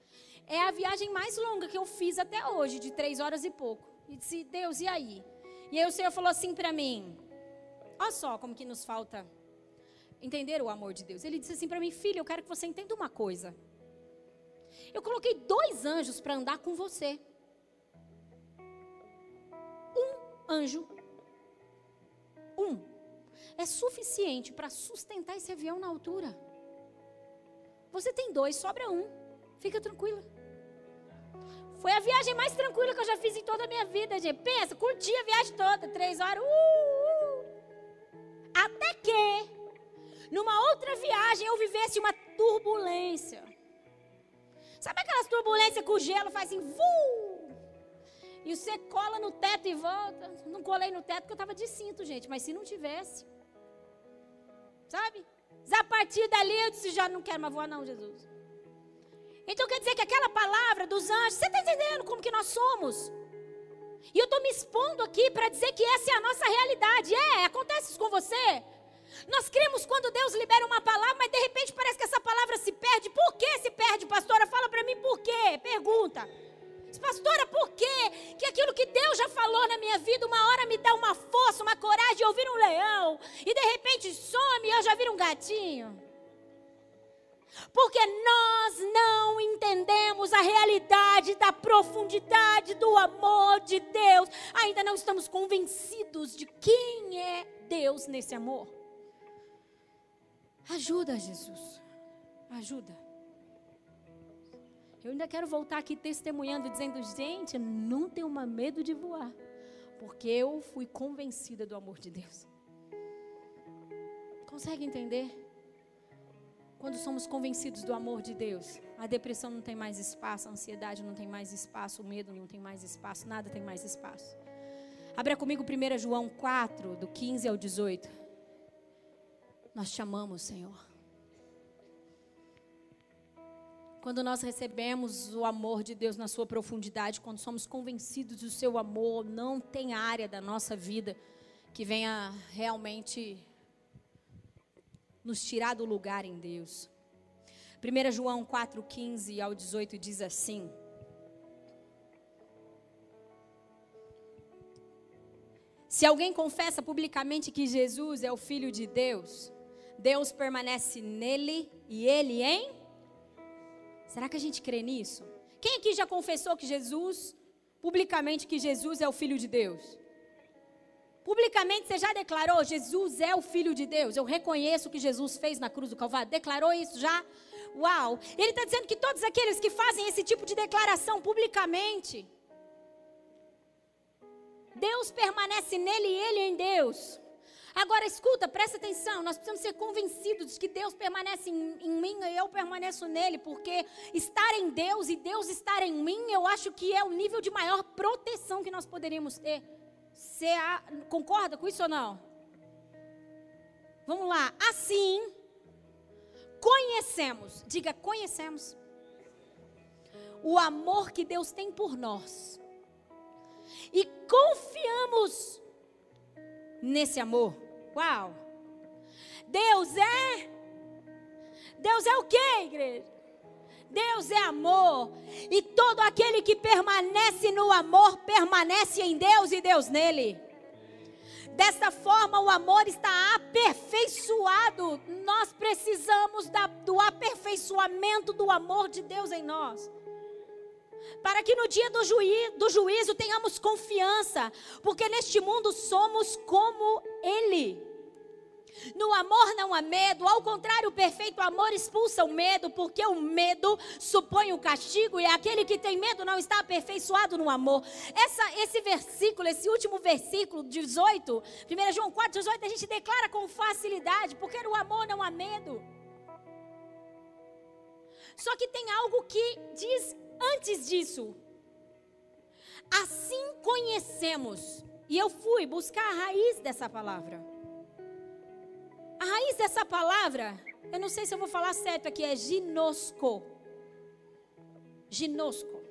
É a viagem mais longa que eu fiz até hoje, de três horas e pouco. E disse, Deus, e aí? E aí o Senhor falou assim para mim, olha só como que nos falta entender o amor de Deus. Ele disse assim para mim, filho, eu quero que você entenda uma coisa. Eu coloquei dois anjos para andar com você. Um anjo, um, é suficiente para sustentar esse avião na altura. Você tem dois, sobra um. Fica tranquila. Foi a viagem mais tranquila que eu já fiz em toda a minha vida, gente. Pensa, curti a viagem toda, três horas. Uh, uh. Até que numa outra viagem eu vivesse uma turbulência. Sabe aquelas turbulências que o gelo faz assim, vum! E você cola no teto e volta. Não colei no teto porque eu estava de cinto, gente. Mas se não tivesse. Sabe? A partir dali eu disse, já não quero mais voar não, Jesus. Então quer dizer que aquela palavra dos anjos, você está entendendo como que nós somos? E eu estou me expondo aqui para dizer que essa é a nossa realidade. É, acontece isso com você? Nós cremos quando Deus libera uma palavra, mas de repente parece que essa palavra se perde. Por que se perde, pastora? Fala para mim por quê. Pergunta. Pastora, por quê? Que aquilo que Deus já falou na minha vida, uma hora me dá uma força, uma coragem de ouvir um leão, e de repente some e eu já viro um gatinho. Porque nós não entendemos a realidade da profundidade do amor de Deus. Ainda não estamos convencidos de quem é Deus nesse amor. Ajuda, Jesus. Ajuda. Eu ainda quero voltar aqui testemunhando, dizendo: gente, não tenho uma medo de voar, porque eu fui convencida do amor de Deus. Consegue entender? Quando somos convencidos do amor de Deus, a depressão não tem mais espaço, a ansiedade não tem mais espaço, o medo não tem mais espaço, nada tem mais espaço. Abra comigo 1 João 4, do 15 ao 18. Nós te amamos, Senhor. Quando nós recebemos o amor de Deus na sua profundidade, quando somos convencidos do seu amor, não tem área da nossa vida que venha realmente nos tirar do lugar em Deus. 1 João 4,15 ao 18 diz assim: Se alguém confessa publicamente que Jesus é o Filho de Deus, Deus permanece nele e ele em? Será que a gente crê nisso? Quem aqui já confessou que Jesus, publicamente, que Jesus é o Filho de Deus? Publicamente você já declarou: Jesus é o Filho de Deus. Eu reconheço o que Jesus fez na cruz do Calvário. Declarou isso já? Uau! Ele está dizendo que todos aqueles que fazem esse tipo de declaração publicamente, Deus permanece nele e ele em Deus. Agora escuta, presta atenção, nós precisamos ser convencidos de que Deus permanece em, em, mim e eu permaneço nele, porque estar em Deus e Deus estar em mim, eu acho que é o nível de maior proteção que nós poderíamos ter. Você concorda com isso ou não? Vamos lá. Assim, conhecemos, diga conhecemos, o amor que Deus tem por nós. E confiamos nesse amor. Uau! Deus é. Deus é o que, igreja? Deus é amor. E todo aquele que permanece no amor, permanece em Deus e Deus nele. Dessa forma, o amor está aperfeiçoado. Nós precisamos da, do aperfeiçoamento do amor de Deus em nós. Para que no dia do, juí, do juízo tenhamos confiança, porque neste mundo somos como Ele. No amor não há medo, ao contrário, o perfeito amor expulsa o medo, porque o medo supõe o castigo e aquele que tem medo não está aperfeiçoado no amor. Essa, esse versículo, esse último versículo, 18, 1 João 4, 18, a gente declara com facilidade, porque no amor não há medo. Só que tem algo que diz antes disso. Assim conhecemos. E eu fui buscar a raiz dessa palavra. A raiz dessa palavra, eu não sei se eu vou falar certo aqui, é ginosco. Ginosco.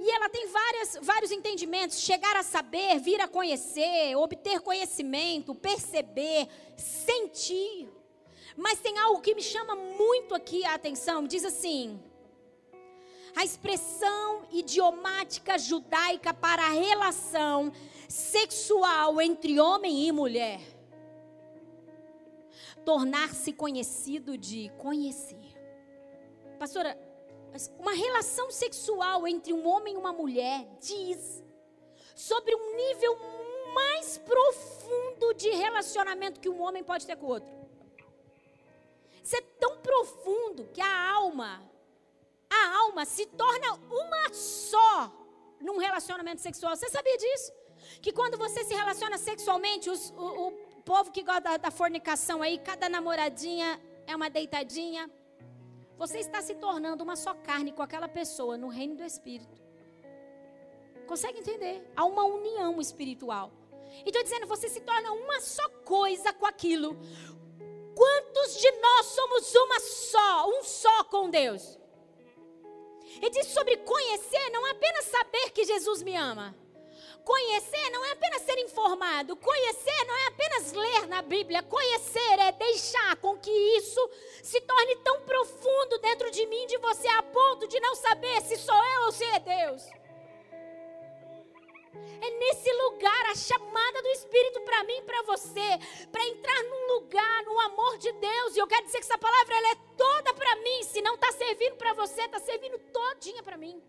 E ela tem várias, vários entendimentos: chegar a saber, vir a conhecer, obter conhecimento, perceber, sentir. Mas tem algo que me chama muito aqui a atenção: diz assim. A expressão idiomática judaica para a relação sexual entre homem e mulher tornar-se conhecido de conhecer. Pastora, uma relação sexual entre um homem e uma mulher diz sobre um nível mais profundo de relacionamento que um homem pode ter com o outro. Isso é tão profundo que a alma, a alma se torna uma só num relacionamento sexual. Você sabia disso? Que quando você se relaciona sexualmente, os, o, o povo que gosta da, fornicação aí, cada namoradinha é uma deitadinha. Você está se tornando uma só carne com aquela pessoa no reino do Espírito. Consegue entender? Há uma união espiritual. E estou dizendo, você se torna uma só coisa com aquilo. Quantos de nós somos uma só, um só com Deus? E diz sobre conhecer, não é apenas saber que Jesus me ama. Conhecer não é apenas ser informado, conhecer não é apenas ler na Bíblia, conhecer é deixar com que isso se torne tão profundo dentro de mim, de você, a ponto de não saber se sou eu ou se é Deus. É nesse lugar a chamada do Espírito para mim para você, para entrar num lugar, no amor de Deus. E eu quero dizer que essa palavra ela é toda para mim. Se não está servindo para você, está servindo todinha para mim.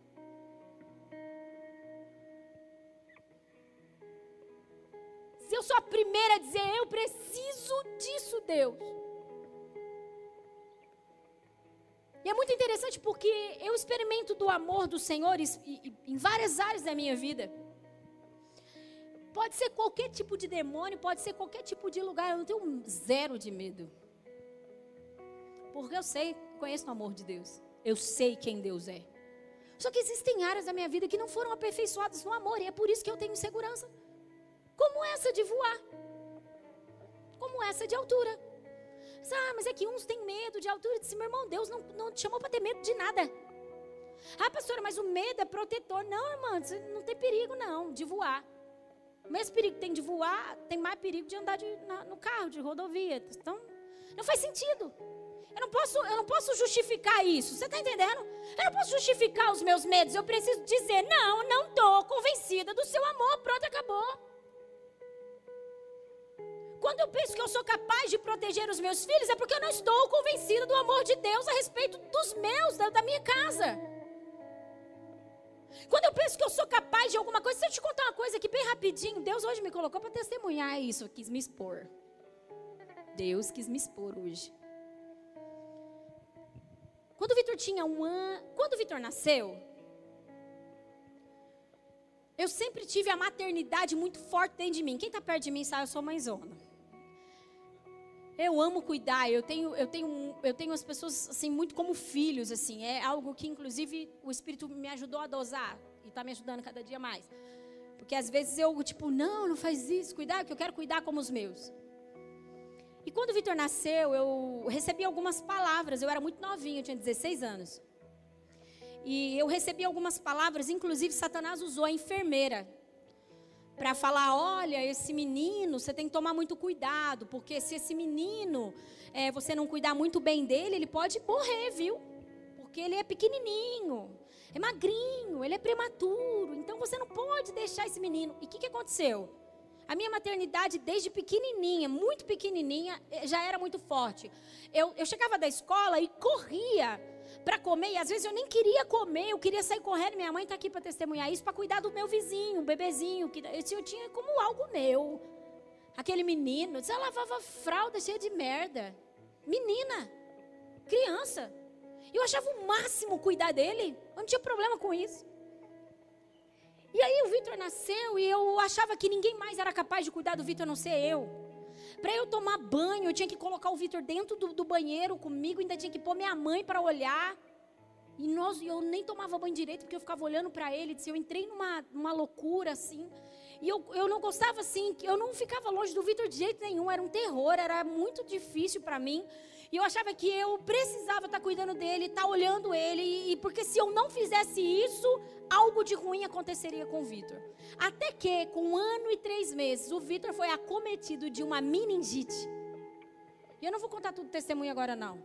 Eu sou a primeira a dizer, eu preciso disso, Deus. E é muito interessante porque eu experimento do amor do Senhor em várias áreas da minha vida. Pode ser qualquer tipo de demônio, pode ser qualquer tipo de lugar, eu não tenho zero de medo. Porque eu sei, conheço o amor de Deus. Eu sei quem Deus é. Só que existem áreas da minha vida que não foram aperfeiçoadas no amor, e é por isso que eu tenho insegurança como essa de voar, como essa de altura. Ah, mas é que uns têm medo de altura. Eu disse, meu irmão, Deus não, não te chamou para ter medo de nada. Ah, pastora, mas o medo é protetor. Não, irmã, não tem perigo não de voar. O mesmo perigo que tem de voar, tem mais perigo de andar de, na, no carro, de rodovia. Então, não faz sentido. Eu não posso, eu não posso justificar isso. Você está entendendo? Eu não posso justificar os meus medos. Eu preciso dizer, não, não estou convencida do seu amor. Pronto, acabou. Quando eu penso que eu sou capaz de proteger os meus filhos, é porque eu não estou convencida do amor de Deus a respeito dos meus, da, da minha casa. Quando eu penso que eu sou capaz de alguma coisa, se eu te contar uma coisa aqui bem rapidinho, Deus hoje me colocou para testemunhar isso, quis me expor. Deus quis me expor hoje. Quando o Vitor tinha um ano, quando o Vitor nasceu, eu sempre tive a maternidade muito forte dentro de mim. Quem está perto de mim sabe, eu sou mãezona. Eu amo cuidar, eu tenho, eu tenho, eu tenho as pessoas assim muito como filhos, assim. É algo que inclusive o Espírito me ajudou a dosar e está me ajudando cada dia mais. Porque às vezes eu tipo, não, não faz isso, cuidar, que eu quero cuidar como os meus. E quando o Vitor nasceu, eu recebi algumas palavras. Eu era muito novinha, eu tinha 16 anos. E eu recebi algumas palavras, inclusive Satanás usou a enfermeira para falar: olha, esse menino, você tem que tomar muito cuidado, porque se esse menino é, você não cuidar muito bem dele, ele pode morrer, viu? Porque ele é pequenininho, é magrinho, ele é prematuro, então você não pode deixar esse menino. E o que, que aconteceu? A minha maternidade, desde pequenininha, muito pequenininha, eh, já era muito forte. Eu, eu chegava da escola e corria para comer, e às vezes eu nem queria comer, eu queria sair correndo. Minha mãe está aqui para testemunhar isso, para cuidar do meu vizinho, um bebezinho, que eu tinha como algo meu. Aquele menino, eu lavava fralda cheia de merda. Menina, criança. Eu achava o máximo cuidar dele, eu não tinha problema com isso. E aí o Vitor nasceu e eu achava que ninguém mais era capaz de cuidar do Vitor a não ser eu. Para eu tomar banho, eu tinha que colocar o Vitor dentro do, do, banheiro comigo, ainda tinha que pôr minha mãe para olhar. E nós, eu nem tomava banho direito, porque eu ficava olhando para ele. Eu entrei numa, numa loucura assim. E eu, eu não gostava assim, eu não ficava longe do Vitor de jeito nenhum, era um terror, era muito difícil para mim. E eu achava que eu precisava estar tá cuidando dele, estar tá olhando ele, e, porque se eu não fizesse isso, algo de ruim aconteceria com o Vitor. Até que, com um ano e três meses, o Vitor foi acometido de uma meningite. E eu não vou contar tudo testemunho agora, não.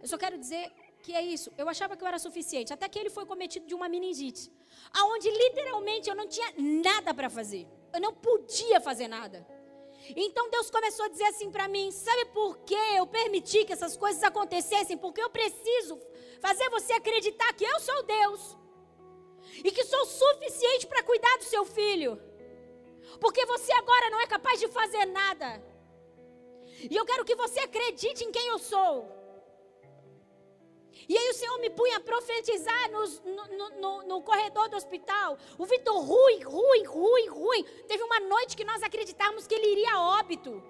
Eu só quero dizer que é isso. Eu achava que eu era suficiente. Até que ele foi cometido de uma meningite. Aonde literalmente eu não tinha nada para fazer. Eu não podia fazer nada. Então Deus começou a dizer assim para mim: sabe por que eu permiti que essas coisas acontecessem? Porque eu preciso fazer você acreditar que eu sou Deus e que sou suficiente para cuidar do seu filho. Porque você agora não é capaz de fazer nada. E eu quero que você acredite em quem eu sou. E aí o Senhor me punha a profetizar no, no, no, no corredor do hospital. O Vitor ruim, ruim, ruim, ruim. Teve uma noite que nós acreditávamos que ele iria a óbito.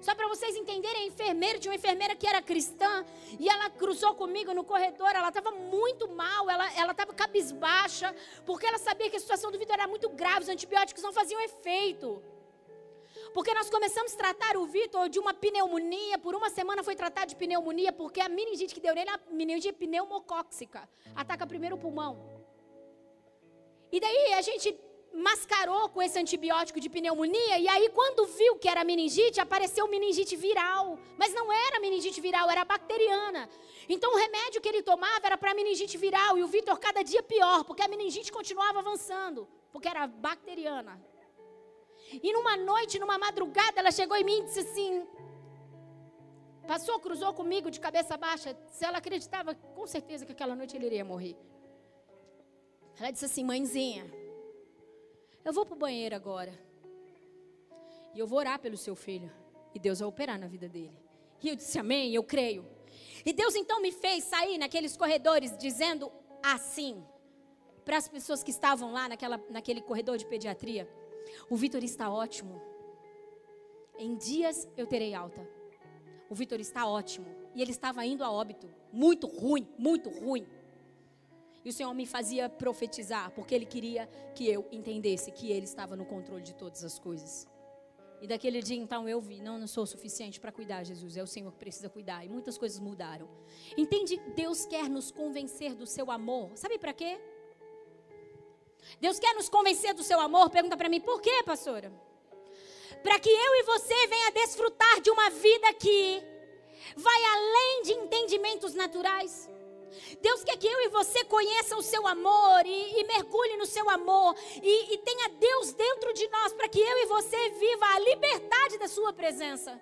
Só para vocês entenderem, a enfermeira, tinha uma enfermeira que era cristã, e ela cruzou comigo no corredor, ela estava muito mal, ela estava cabisbaixa, porque ela sabia que a situação do Vitor era muito grave, os antibióticos não faziam efeito. Porque nós começamos a tratar o Vitor de uma pneumonia, por uma semana foi tratado de pneumonia, porque a meningite que deu nele é a meningite pneumocóxica. Ataca primeiro o pulmão. E daí a gente mascarou com esse antibiótico de pneumonia, e aí quando viu que era meningite, apareceu meningite viral. Mas não era meningite viral, era bacteriana. Então o remédio que ele tomava era para meningite viral, e o Vitor cada dia pior, porque a meningite continuava avançando, porque era bacteriana. E numa noite, numa madrugada, ela chegou em mim e disse assim: Passou, cruzou comigo de cabeça baixa. Se ela acreditava, com certeza que aquela noite ele iria morrer. Ela disse assim: Mãezinha, eu vou para o banheiro agora. E eu vou orar pelo seu filho. E Deus vai operar na vida dele. E eu disse: Amém, eu creio. E Deus então me fez sair naqueles corredores dizendo assim para as pessoas que estavam lá naquela, naquele corredor de pediatria. O Vitor está ótimo. Em dias eu terei alta. O Vitor está ótimo. E ele estava indo a óbito. Muito ruim, muito ruim. E o Senhor me fazia profetizar, porque Ele queria que eu entendesse que Ele estava no controle de todas as coisas. E daquele dia então eu vi, não, não sou suficiente para cuidar, Jesus, é o Senhor que precisa cuidar. E muitas coisas mudaram. Entende? Deus quer nos convencer do seu amor. Sabe para quê? Deus quer nos convencer do seu amor? Pergunta para mim, por quê, pastora? Para que eu e você venha desfrutar de uma vida que vai além de entendimentos naturais. Deus quer que eu e você conheçam o seu amor e, e mergulhe no seu amor e, e tenha Deus dentro de nós para que eu e você viva a liberdade da sua presença.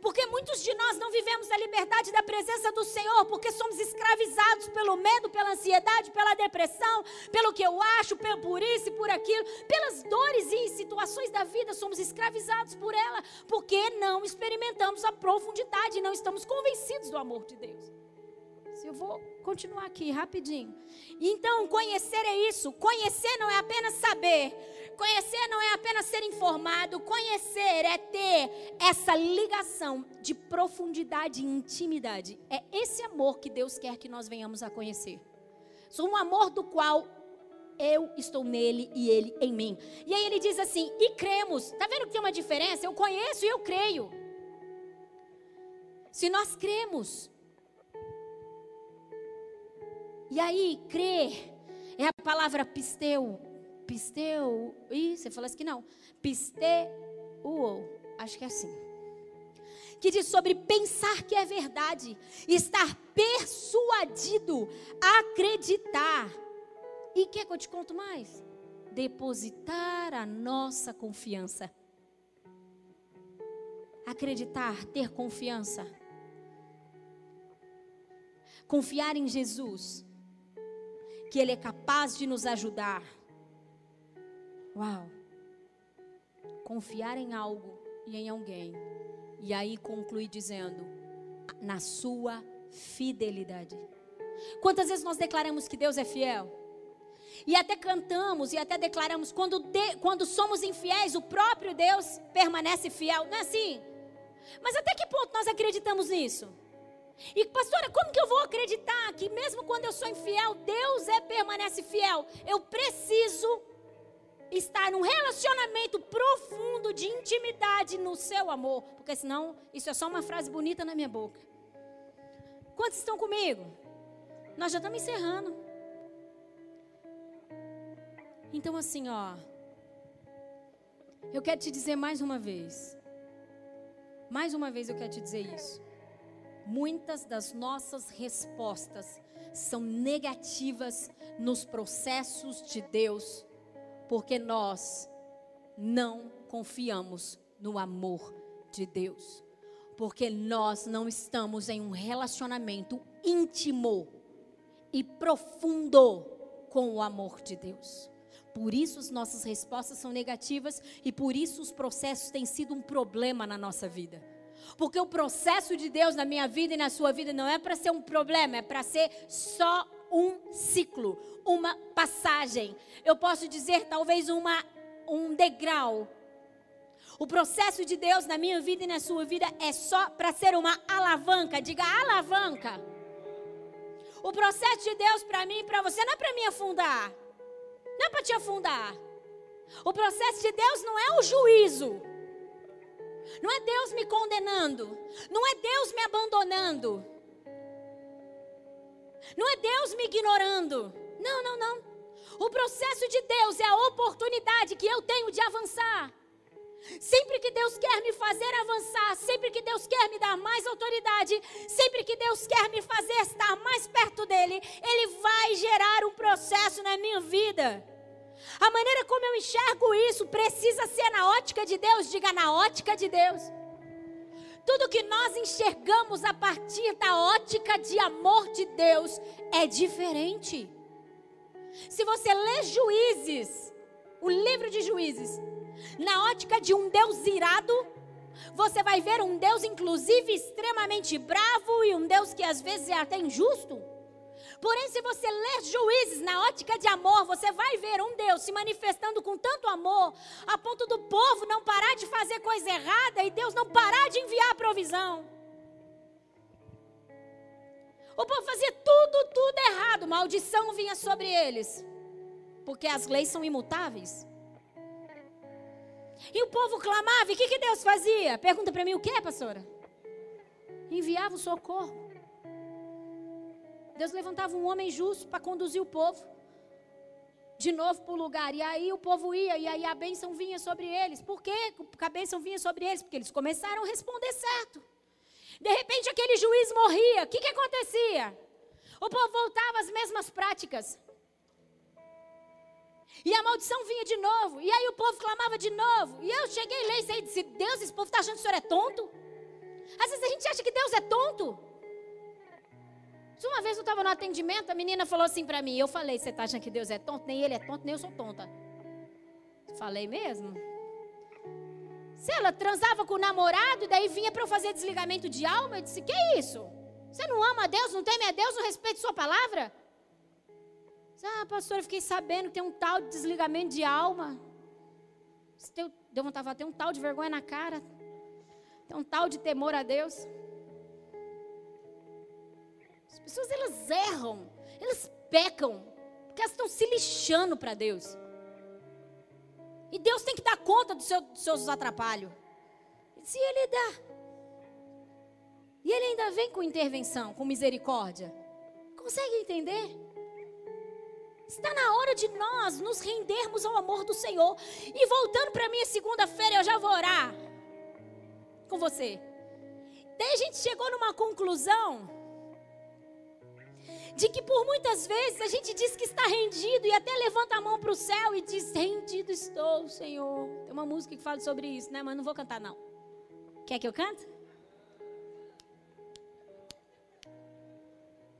Porque muitos de nós não vivemos a liberdade da presença do Senhor, porque somos escravizados pelo medo, pela ansiedade, pela depressão, pelo que eu acho, por isso e por aquilo, pelas dores e situações da vida, somos escravizados por ela, porque não experimentamos a profundidade, não estamos convencidos do amor de Deus. Eu vou continuar aqui rapidinho. Então, conhecer é isso. Conhecer não é apenas saber. Conhecer não é apenas ser informado, conhecer é ter essa ligação de profundidade e intimidade. É esse amor que Deus quer que nós venhamos a conhecer. Sou um amor do qual eu estou nele e ele em mim. E aí ele diz assim: "E cremos". Tá vendo que tem uma diferença? Eu conheço e eu creio. Se nós cremos E aí, crer é a palavra pisteu. Pisteu. Ih, você falou assim que não. Pisteu. Acho que é assim. Que diz sobre pensar que é verdade, estar persuadido, acreditar. E quer que eu te conto mais? Depositar a nossa confiança. Acreditar, ter confiança. Confiar em Jesus que Ele é capaz de nos ajudar. Uau! Confiar em algo e em alguém. E aí conclui dizendo: na sua fidelidade. Quantas vezes nós declaramos que Deus é fiel? E até cantamos e até declaramos: quando, de, quando somos infiéis, o próprio Deus permanece fiel. Não é assim? Mas até que ponto nós acreditamos nisso? E pastora, como que eu vou acreditar que mesmo quando eu sou infiel, Deus é permanece fiel? Eu preciso estar num relacionamento profundo de intimidade no seu amor, porque senão isso é só uma frase bonita na minha boca. Quantos estão comigo? Nós já estamos encerrando. Então assim, ó, eu quero te dizer mais uma vez. Mais uma vez eu quero te dizer isso muitas das nossas respostas são negativas nos processos de Deus, porque nós não confiamos no amor de Deus, porque nós não estamos em um relacionamento íntimo e profundo com o amor de Deus. Por isso as nossas respostas são negativas e por isso os processos têm sido um problema na nossa vida. Porque o processo de Deus na minha vida e na sua vida não é para ser um problema, é para ser só um ciclo, uma passagem. Eu posso dizer talvez uma um degrau. O processo de Deus na minha vida e na sua vida é só para ser uma alavanca, diga alavanca. O processo de Deus para mim e para você não é para me afundar. Não é para te afundar. O processo de Deus não é o juízo. Não é Deus me condenando. Não é Deus me abandonando. Não é Deus me ignorando. Não, não, não. O processo de Deus é a oportunidade que eu tenho de avançar. Sempre que Deus quer me fazer avançar, sempre que Deus quer me dar mais autoridade, sempre que Deus quer me fazer estar mais perto dele, ele vai gerar um processo na minha vida. A maneira como eu enxergo isso precisa ser na ótica de Deus, diga na ótica de Deus. Tudo que nós enxergamos a partir da ótica de amor de Deus é diferente. Se você lê Juízes, o livro de Juízes, na ótica de um Deus irado, você vai ver um Deus, inclusive, extremamente bravo e um Deus que às vezes é até injusto. Porém, se você ler juízes na ótica de amor, você vai ver um Deus se manifestando com tanto amor, a ponto do povo não parar de fazer coisa errada e Deus não parar de enviar a provisão. O povo fazia tudo, tudo errado, maldição vinha sobre eles, porque as leis são imutáveis. E o povo clamava, e o que, que Deus fazia? Pergunta para mim, o que, pastora? Enviava o socorro. Deus levantava um homem justo para conduzir o povo de novo para o lugar. E aí o povo ia, e aí a bênção vinha sobre eles. Por que a bênção vinha sobre eles? Porque eles começaram a responder certo. De repente aquele juiz morria. O que, que acontecia? O povo voltava às mesmas práticas. E a maldição vinha de novo. E aí o povo clamava de novo. E eu cheguei lá e disse: Deus, esse povo está achando que o senhor é tonto? Às vezes a gente acha que Deus é tonto. Uma vez eu estava no atendimento, a menina falou assim para mim. Eu falei: Você está achando que Deus é tonto? Nem ele é tonto, nem eu sou tonta. Falei mesmo. Se ela transava com o namorado, e daí vinha para eu fazer desligamento de alma, eu disse: Que isso? Você não ama a Deus, não teme a Deus, não respeita Sua palavra? Ah, pastor, eu fiquei sabendo que tem um tal de desligamento de alma. Deu vontade de ter um tal de vergonha na cara. Tem um tal de temor a Deus. As pessoas elas erram, elas pecam, porque elas estão se lixando para Deus. E Deus tem que dar conta dos seus atrapalhos. Se Ele dá. E Ele ainda vem com intervenção, com misericórdia. Consegue entender? Está na hora de nós nos rendermos ao amor do Senhor. E voltando para minha segunda-feira, eu já vou orar com você. Daí a gente chegou numa conclusão de que por muitas vezes a gente diz que está rendido e até levanta a mão para o céu e diz: Rendido estou, Senhor. Tem uma música que fala sobre isso, né? Mas não vou cantar, não. Quer que eu cante?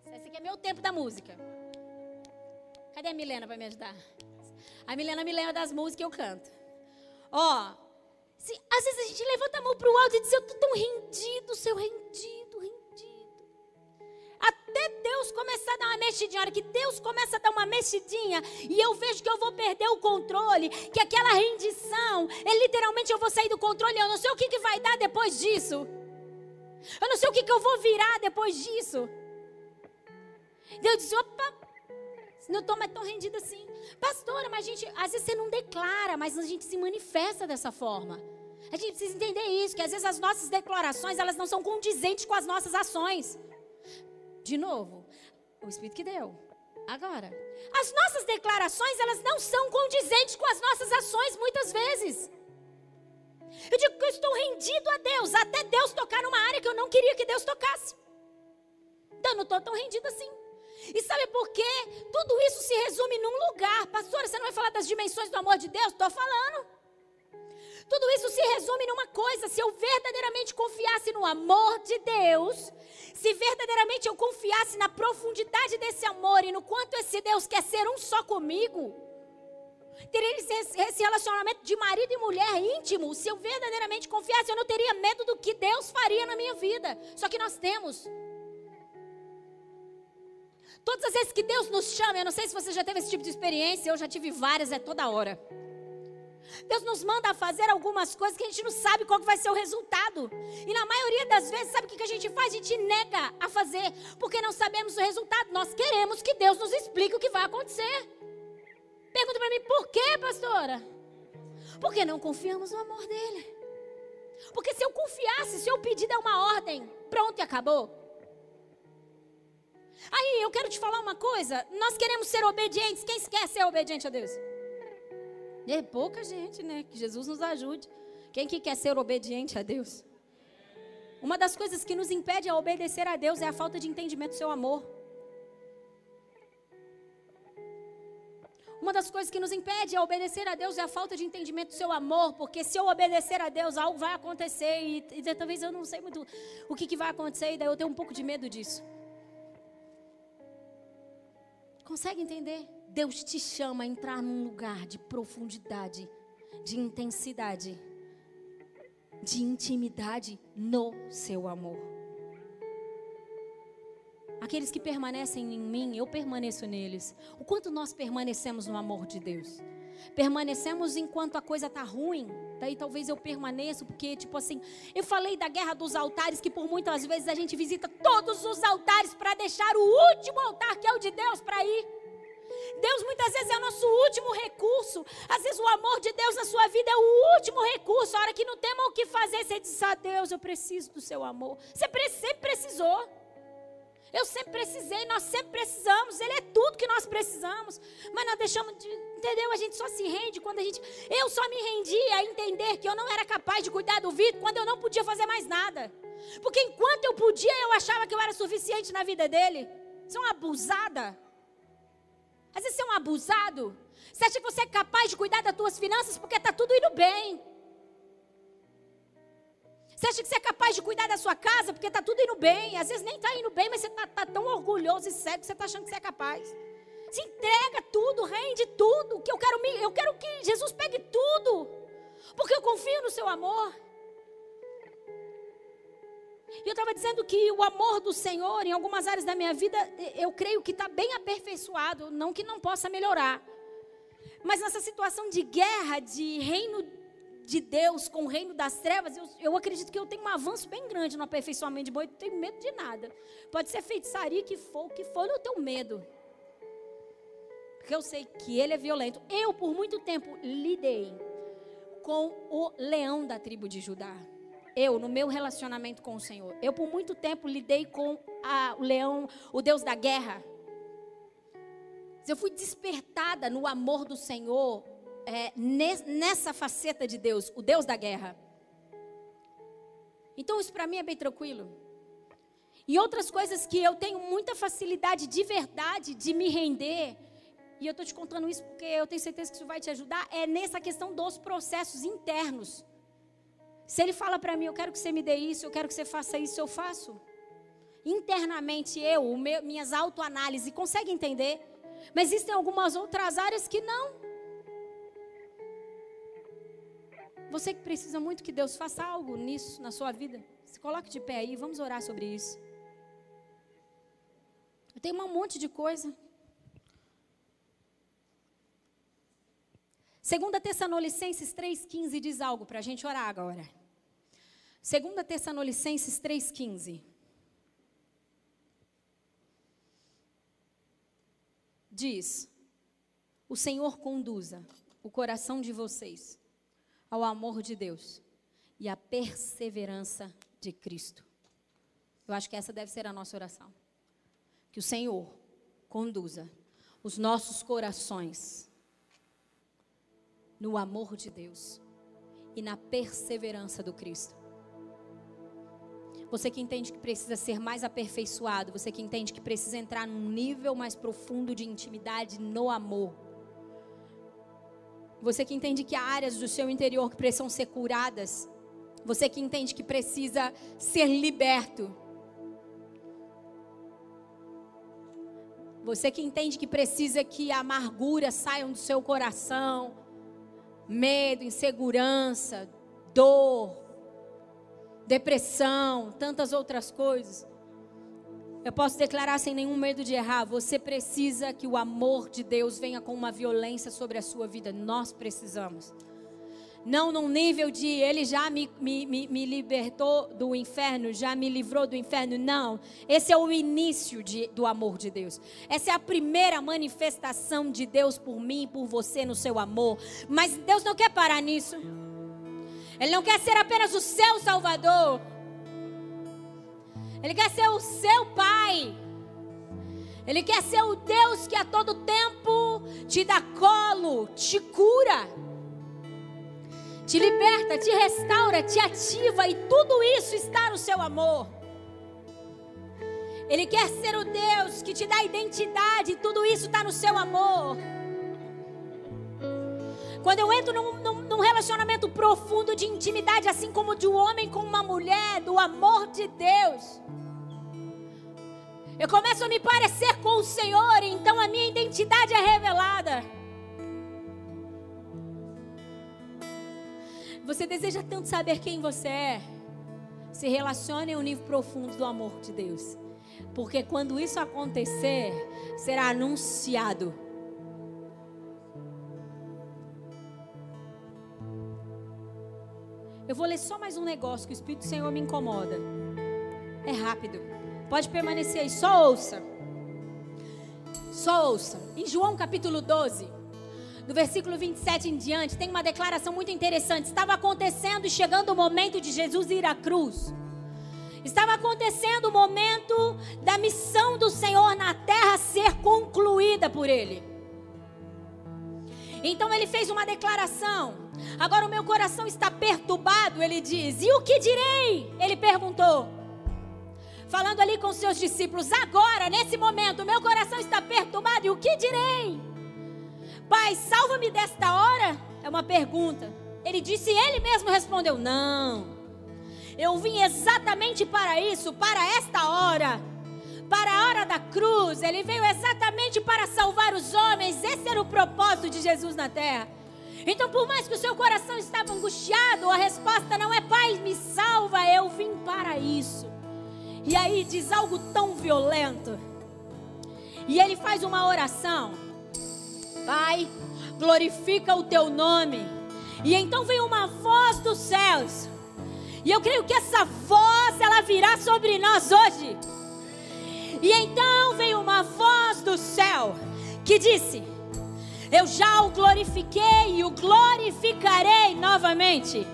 Esse aqui é meu tempo da música. Cadê a Milena para me ajudar? A Milena me lembra das músicas que eu canto. Ó, às vezes a gente levanta a mão para o alto e diz: Eu estou tão rendido, seu rendido. Até Deus começar a dar uma mexidinha. A hora que Deus começa a dar uma mexidinha e eu vejo que eu vou perder o controle, que aquela rendição, é literalmente eu vou sair do controle. Eu não sei o que, que vai dar depois disso. Eu não sei o que, que eu vou virar depois disso. Deus diz: opa, não estou mais tão rendida assim. Pastora, mas a gente, às vezes você não declara, mas a gente se manifesta dessa forma. A gente precisa entender isso, que às vezes as nossas declarações, elas não são condizentes com as nossas ações. De novo, o Espírito que deu. Agora, as nossas declarações, elas não são condizentes com as nossas ações muitas vezes. Eu digo que eu estou rendido a Deus, até Deus tocar numa área que eu não queria que Deus tocasse. Então, eu não estou tão rendido assim. E sabe por quê? Tudo isso se resume num lugar. Pastora, você não vai falar das dimensões do amor de Deus? Estou falando. Tudo isso se resume numa coisa: se eu verdadeiramente confiasse no amor de Deus, se verdadeiramente eu confiasse na profundidade desse amor e no quanto esse Deus quer ser um só comigo, teria esse relacionamento de marido e mulher íntimo. Se eu verdadeiramente confiasse, eu não teria medo do que Deus faria na minha vida. Só que nós temos. Todas as vezes que Deus nos chama, eu não sei se você já teve esse tipo de experiência, eu já tive várias, é toda hora. Deus nos manda fazer algumas coisas que a gente não sabe qual vai ser o resultado. E na maioria das vezes, sabe o que a gente faz? A gente nega a fazer, porque não sabemos o resultado. Nós queremos que Deus nos explique o que vai acontecer. Pergunta para mim, por quê, pastora? Porque não confiamos no amor dele. Porque se eu confiasse, se eu pedir dar uma ordem, pronto e acabou. Aí eu quero te falar uma coisa: nós queremos ser obedientes. Quem quer ser obediente a Deus? É pouca gente, né? Que Jesus nos ajude. Quem que quer ser obediente a Deus? Uma das coisas que nos impede a obedecer a Deus é a falta de entendimento do seu amor. Uma das coisas que nos impede a obedecer a Deus é a falta de entendimento do seu amor, porque se eu obedecer a Deus, algo vai acontecer e, e talvez eu não sei muito o que, que vai acontecer, e daí eu tenho um pouco de medo disso. Consegue entender? Deus te chama a entrar num lugar de profundidade, de intensidade, de intimidade no seu amor. Aqueles que permanecem em mim, eu permaneço neles. O quanto nós permanecemos no amor de Deus? Permanecemos enquanto a coisa está ruim. Daí talvez eu permaneça, porque, tipo assim, eu falei da guerra dos altares, que por muitas vezes a gente visita todos os altares para deixar o último altar, que é o de Deus, para ir. Deus muitas vezes é o nosso último recurso. Às vezes o amor de Deus na sua vida é o último recurso. A hora que não tem o que fazer, você diz: Ah, Deus, eu preciso do seu amor. Você sempre precisou. Eu sempre precisei, nós sempre precisamos. Ele é tudo que nós precisamos. Mas nós deixamos de. Entendeu? A gente só se rende quando a gente. Eu só me rendi a entender que eu não era capaz de cuidar do Vitor quando eu não podia fazer mais nada. Porque enquanto eu podia, eu achava que eu era suficiente na vida dele. Isso é uma abusada. Às vezes você é um abusado. Você acha que você é capaz de cuidar das suas finanças porque está tudo indo bem. Você acha que você é capaz de cuidar da sua casa porque está tudo indo bem. Às vezes nem está indo bem, mas você está tá tão orgulhoso e cego que você está achando que você é capaz. Se entrega tudo, rende tudo. Que eu quero, eu quero que Jesus pegue tudo. Porque eu confio no seu amor. E eu estava dizendo que o amor do Senhor, em algumas áreas da minha vida, eu creio que está bem aperfeiçoado, não que não possa melhorar. Mas nessa situação de guerra, de reino de Deus com o reino das trevas, eu, eu acredito que eu tenho um avanço bem grande no aperfeiçoamento de boi, não tenho medo de nada. Pode ser feitiçaria que for, que for, eu tenho medo. Porque eu sei que ele é violento. Eu, por muito tempo, lidei com o leão da tribo de Judá eu, no meu relacionamento com o Senhor. Eu, por muito tempo, lidei com a, o leão, o Deus da guerra. Eu fui despertada no amor do Senhor é, nessa faceta de Deus, o Deus da guerra. Então isso para mim é bem tranquilo. E outras coisas que eu tenho muita facilidade de verdade de me render, e eu estou te contando isso porque eu tenho certeza que isso vai te ajudar, é nessa questão dos processos internos. Se ele fala para mim, eu quero que você me dê isso, eu quero que você faça isso, eu faço. Internamente eu, meu, minhas autoanálises, consegue entender? Mas existem algumas outras áreas que não. Você que precisa muito que Deus faça algo nisso na sua vida, se coloque de pé aí, vamos orar sobre isso. Eu tenho um monte de coisa. Segunda Tessalonicenses 3,15 diz algo para a gente orar agora. Segunda Tessalonicenses 3,15. Diz, o Senhor conduza o coração de vocês ao amor de Deus e à perseverança de Cristo. Eu acho que essa deve ser a nossa oração. Que o Senhor conduza os nossos corações no amor de Deus e na perseverança do Cristo. Você que entende que precisa ser mais aperfeiçoado, você que entende que precisa entrar num nível mais profundo de intimidade no amor. Você que entende que há áreas do seu interior que precisam ser curadas. Você que entende que precisa ser liberto. Você que entende que precisa que a amargura saiam do seu coração, medo, insegurança, dor, depressão, tantas outras coisas. Eu posso declarar sem nenhum medo de errar: você precisa que o amor de Deus venha com uma violência sobre a sua vida. Nós precisamos. Não num nível de ele já me, me, me, libertou do inferno, já me livrou do inferno. Não. Esse é o início de, do amor de Deus. Essa é a primeira manifestação de Deus por mim por você no seu amor. Mas Deus não quer parar nisso. Ele não quer ser apenas o seu Salvador. Ele quer ser o seu Pai. Ele quer ser o Deus que a todo tempo te dá colo, te cura, te liberta, te restaura, te ativa e tudo isso está no seu amor. Ele quer ser o Deus que te dá identidade, tudo isso está no seu amor. Quando eu entro num, num, num, relacionamento profundo de intimidade, assim como de um homem com uma mulher, do amor de Deus, eu começo a me parecer com o Senhor, então a minha identidade é revelada. Você deseja tanto saber quem você é? Se relacione um nível profundo do amor de Deus. Porque quando isso acontecer, será anunciado Eu vou ler só mais um negócio que o Espírito do Senhor me incomoda. É rápido. Pode permanecer aí, só ouça. Só ouça. Em João capítulo 12, no versículo 27 em diante, tem uma declaração muito interessante. Estava acontecendo e chegando o momento de Jesus ir à cruz. Estava acontecendo o momento da missão do Senhor na terra ser concluída por ele. Então ele fez uma declaração. Agora o meu coração está perturbado, ele diz. E o que direi? Ele perguntou. Falando ali com seus discípulos, agora, nesse momento, o meu coração está perturbado, e o que direi? Pai, salva-me desta hora? É uma pergunta. Ele disse, ele mesmo respondeu: Não, eu vim exatamente para isso, para esta hora para a hora da cruz, ele veio exatamente para salvar os homens. Esse era o propósito de Jesus na terra. Então, por mais que o seu coração estava angustiado, a resposta não é Pai, me salva, eu vim para isso. E aí diz algo tão violento. E ele faz uma oração. Pai, glorifica o teu nome. E então vem uma voz dos céus. E eu creio que essa voz ela virá sobre nós hoje. E então veio uma voz do céu que disse: Eu já o glorifiquei e o glorificarei novamente.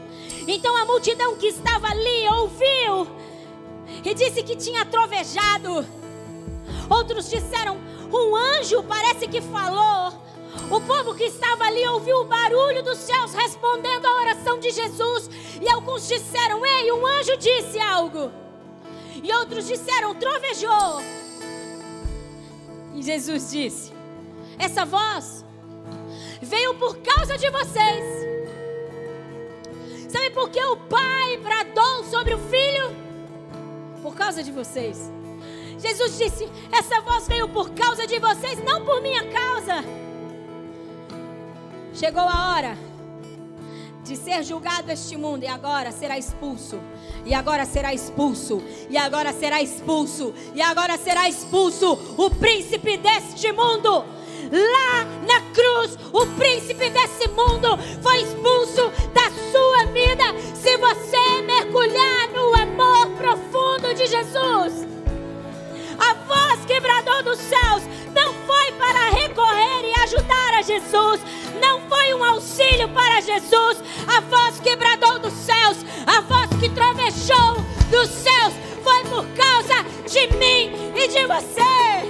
Então a multidão que estava ali ouviu e disse que tinha trovejado. Outros disseram: Um anjo parece que falou. O povo que estava ali ouviu o barulho dos céus respondendo à oração de Jesus. E alguns disseram: Ei, um anjo disse algo. E outros disseram: Trovejou. E Jesus disse: Essa voz veio por causa de vocês. Sabe por que o pai bradou sobre o filho? Por causa de vocês. Jesus disse: Essa voz veio por causa de vocês, não por minha causa. Chegou a hora de ser julgado este mundo e agora será expulso. E agora será expulso. E agora será expulso. E agora será expulso o príncipe deste mundo. Lá na cruz, o príncipe desse mundo foi expulso da sua vida. Se você mergulhar no amor profundo de Jesus, a voz que bradou dos céus não foi para recorrer ajudar a Jesus, não foi um auxílio para Jesus. A voz que bradou dos céus, a voz que trovejou dos céus, foi por causa de mim e de você.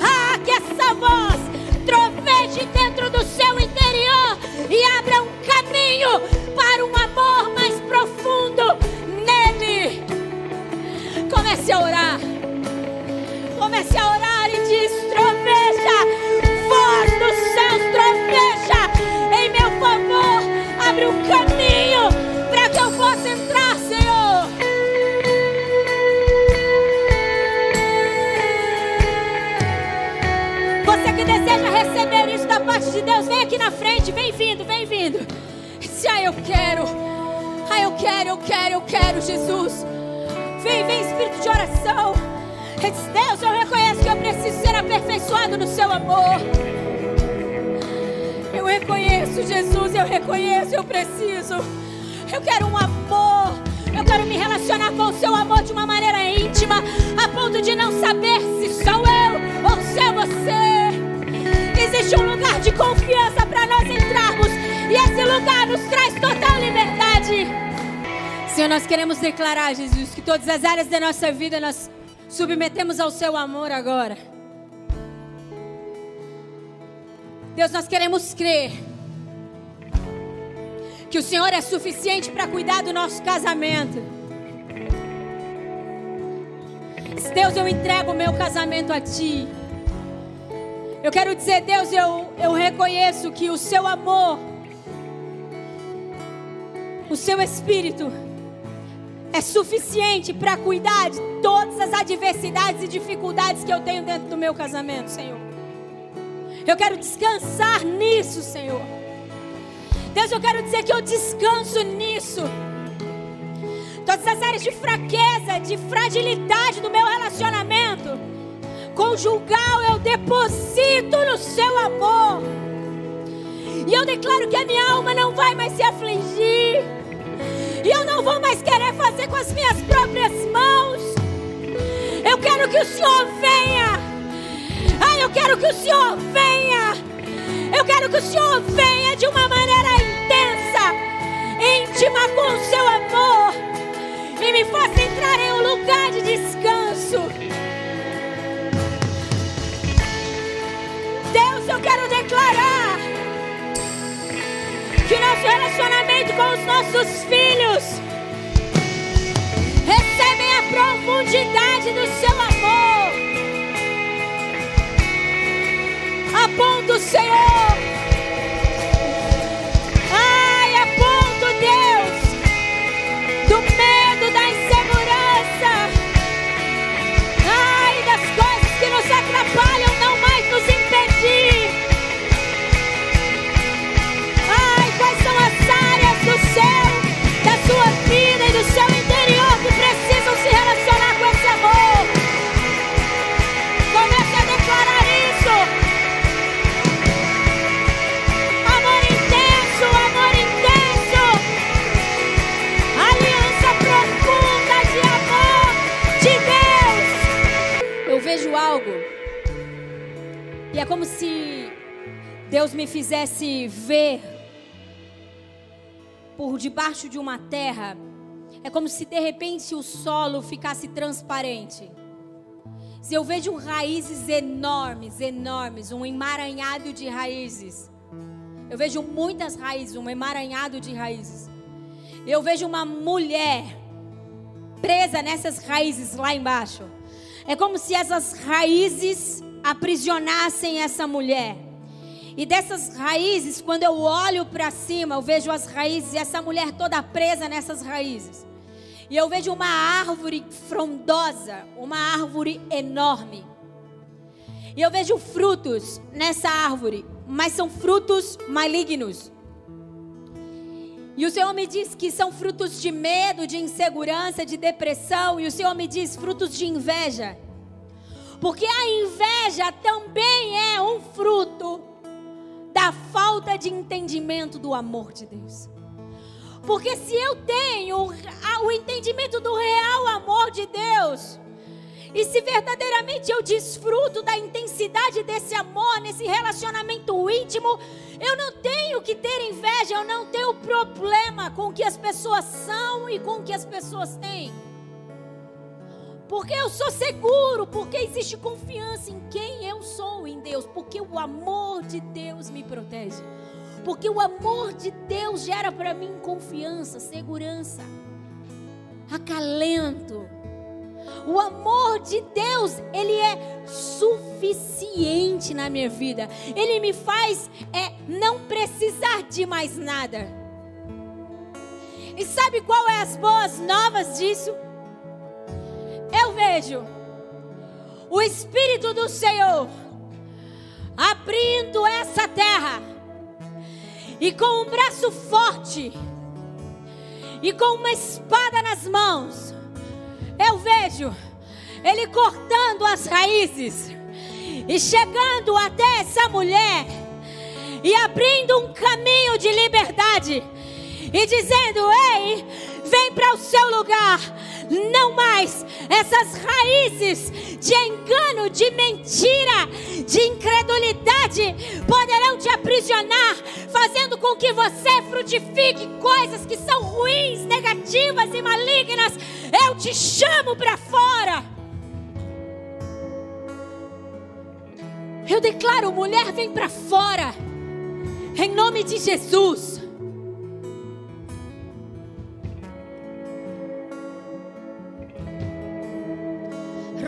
Ah, que essa voz troveje dentro do seu interior e abra um caminho para um amor mais profundo nele. Comece a orar. Comece a orar e diz: Abre um caminho para que eu possa entrar, Senhor. Você que deseja receber isso da parte de Deus, vem aqui na frente, vem vindo, vem vindo. Se ah, eu quero, ah, eu quero, eu quero, eu quero, Jesus. Vem, vem, espírito de oração. Deus, eu reconheço que eu preciso ser aperfeiçoado no seu amor. Eu reconheço, Jesus, eu reconheço, eu preciso. Eu quero um amor. Eu quero me relacionar com o seu amor de uma maneira íntima, a ponto de não saber se sou eu ou se é você. Existe um lugar de confiança para nós entrarmos, e esse lugar nos traz total liberdade. Senhor, nós queremos declarar, Jesus, que todas as áreas da nossa vida nós submetemos ao seu amor agora. Deus, nós queremos crer que o Senhor é suficiente para cuidar do nosso casamento. Deus, eu entrego o meu casamento a Ti. Eu quero dizer, Deus, eu, eu reconheço que o Seu amor, o Seu Espírito, é suficiente para cuidar de todas as adversidades e dificuldades que eu tenho dentro do meu casamento, Senhor. Eu quero descansar nisso, Senhor. Deus, eu quero dizer que eu descanso nisso. Todas as áreas de fraqueza, de fragilidade do meu relacionamento conjugal, eu deposito no seu amor. E eu declaro que a minha alma não vai mais se afligir. E eu não vou mais querer fazer com as minhas próprias mãos. Eu quero que o Senhor venha. Ah, eu quero que o Senhor venha. Eu quero que o Senhor venha de uma maneira intensa, íntima com o seu amor. E me faça entrar em um lugar de descanso. Deus, eu quero declarar que nosso relacionamento com os nossos filhos recebem a profundidade do seu amor. A ponto, Senhor. É como se Deus me fizesse ver por debaixo de uma terra. É como se de repente o solo ficasse transparente. Se eu vejo raízes enormes, enormes, um emaranhado de raízes. Eu vejo muitas raízes, um emaranhado de raízes. Eu vejo uma mulher presa nessas raízes lá embaixo. É como se essas raízes aprisionassem essa mulher. E dessas raízes, quando eu olho para cima, eu vejo as raízes e essa mulher toda presa nessas raízes. E eu vejo uma árvore frondosa, uma árvore enorme. E eu vejo frutos nessa árvore, mas são frutos malignos. E o Senhor me diz que são frutos de medo, de insegurança, de depressão. E o Senhor me diz frutos de inveja. Porque a inveja também é um fruto da falta de entendimento do amor de Deus. Porque se eu tenho o entendimento do real amor de Deus, e se verdadeiramente eu desfruto da intensidade desse amor, nesse relacionamento íntimo, eu não tenho que ter inveja, eu não tenho problema com o que as pessoas são e com o que as pessoas têm. Porque eu sou seguro, porque existe confiança em quem eu sou em Deus, porque o amor de Deus me protege. Porque o amor de Deus gera para mim confiança, segurança, acalento. O amor de Deus, ele é suficiente na minha vida. Ele me faz é não precisar de mais nada. E sabe qual é as boas novas disso? Eu vejo o espírito do Senhor abrindo essa terra e com um braço forte e com uma espada nas mãos, eu vejo ele cortando as raízes e chegando até essa mulher e abrindo um caminho de liberdade e dizendo: Ei, vem para o seu lugar não mais essas raízes de engano, de mentira, de incredulidade poderão te aprisionar, fazendo com que você frutifique coisas que são ruins, negativas e malignas. Eu te chamo para fora. Eu declaro, mulher, vem para fora. Em nome de Jesus.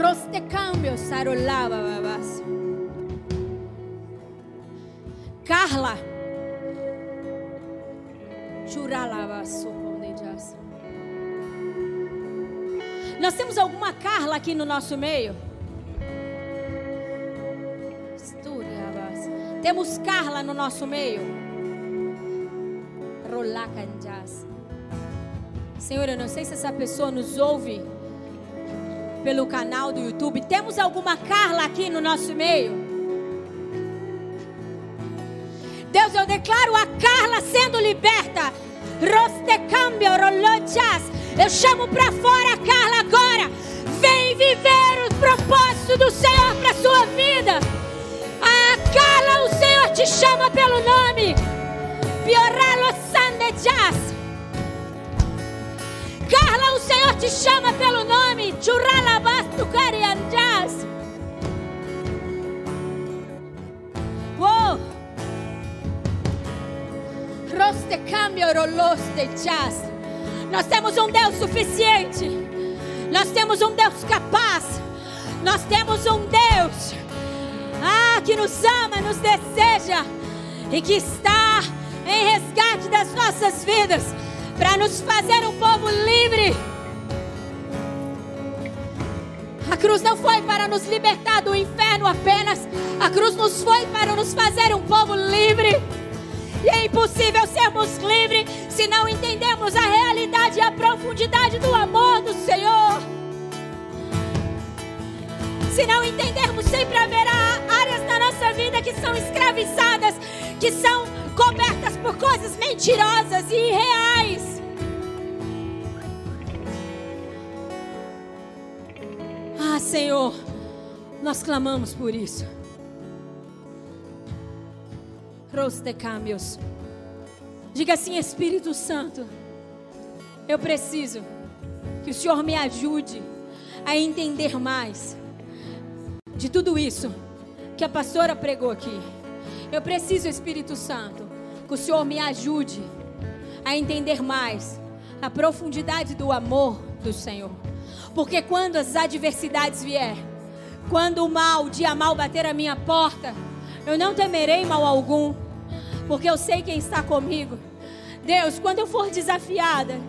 Roste cambio sarolava babas. Carla. Churalava socondejas. Nós temos alguma Carla aqui no nosso meio? Temos Carla no nosso meio. Rolacanjas. Senhor, eu não sei se essa pessoa nos ouve pelo canal do YouTube. Temos alguma Carla aqui no nosso meio? Deus, eu declaro a Carla sendo liberta. Rostecambio, rolochas. Eu chamo para fora a Carla agora. Vem viver o propósito do Senhor para sua vida. A Carla, o Senhor te chama pelo nome. Pioralo Sandejas. Carla, o Senhor te chama pelo nome. Uou. Roste cambio roloste jazz. Nós temos um Deus suficiente. Nós temos um Deus capaz. Nós temos um Deus ah, que nos ama, nos deseja e que está em resgate das nossas vidas para nos fazer um povo livre. A cruz não foi para nos libertar do inferno apenas, a cruz nos foi para nos fazer um povo livre. E é impossível sermos livres se não entendemos a realidade e a profundidade do amor do Senhor. Se não entendermos, sempre haverá áreas da nossa vida que são escravizadas, que são cobertas por coisas mentirosas e irreais. Ah, Senhor, nós clamamos por isso. Roste câmbios. Diga assim, Espírito Santo, eu preciso que o Senhor me ajude a entender mais de tudo isso que a pastora pregou aqui. Eu preciso, Espírito Santo, o Senhor me ajude a entender mais a profundidade do amor do Senhor. Porque quando as adversidades vier, quando o mal, o dia mal bater a minha porta, eu não temerei mal algum, porque eu sei quem está comigo. Deus, quando eu for desafiada,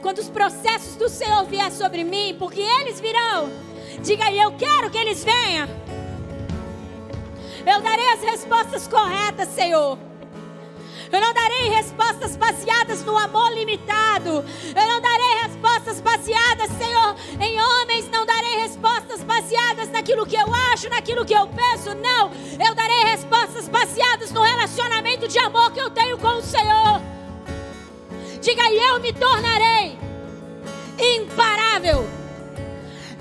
quando os processos do Senhor vier sobre mim, porque eles virão, diga aí, eu quero que eles venham. Eu darei as respostas corretas, Senhor. Eu não darei respostas baseadas no amor limitado. Eu não darei respostas baseadas, Senhor, em homens. Não darei respostas baseadas naquilo que eu acho, naquilo que eu penso. Não. Eu darei respostas baseadas no relacionamento de amor que eu tenho com o Senhor. Diga aí, eu me tornarei imparável.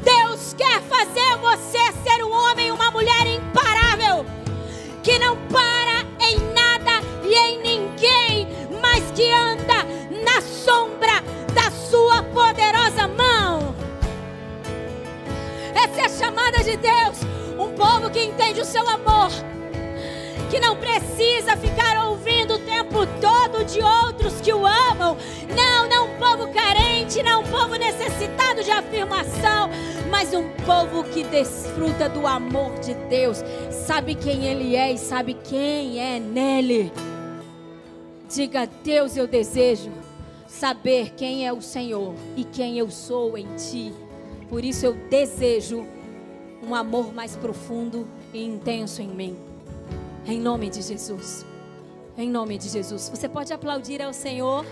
Deus quer fazer você ser um homem, uma mulher imparável, que não para que anda na sombra da sua poderosa mão. Essa é a chamada de Deus, um povo que entende o seu amor, que não precisa ficar ouvindo o tempo todo de outros que o amam. Não, não um povo carente, não um povo necessitado de afirmação, mas um povo que desfruta do amor de Deus, sabe quem Ele é e sabe quem é nele. Diga, Deus, eu desejo saber quem é o Senhor e quem eu sou em Ti. Por isso eu desejo um amor mais profundo e intenso em mim. Em nome de Jesus. Em nome de Jesus. Você pode aplaudir ao Senhor.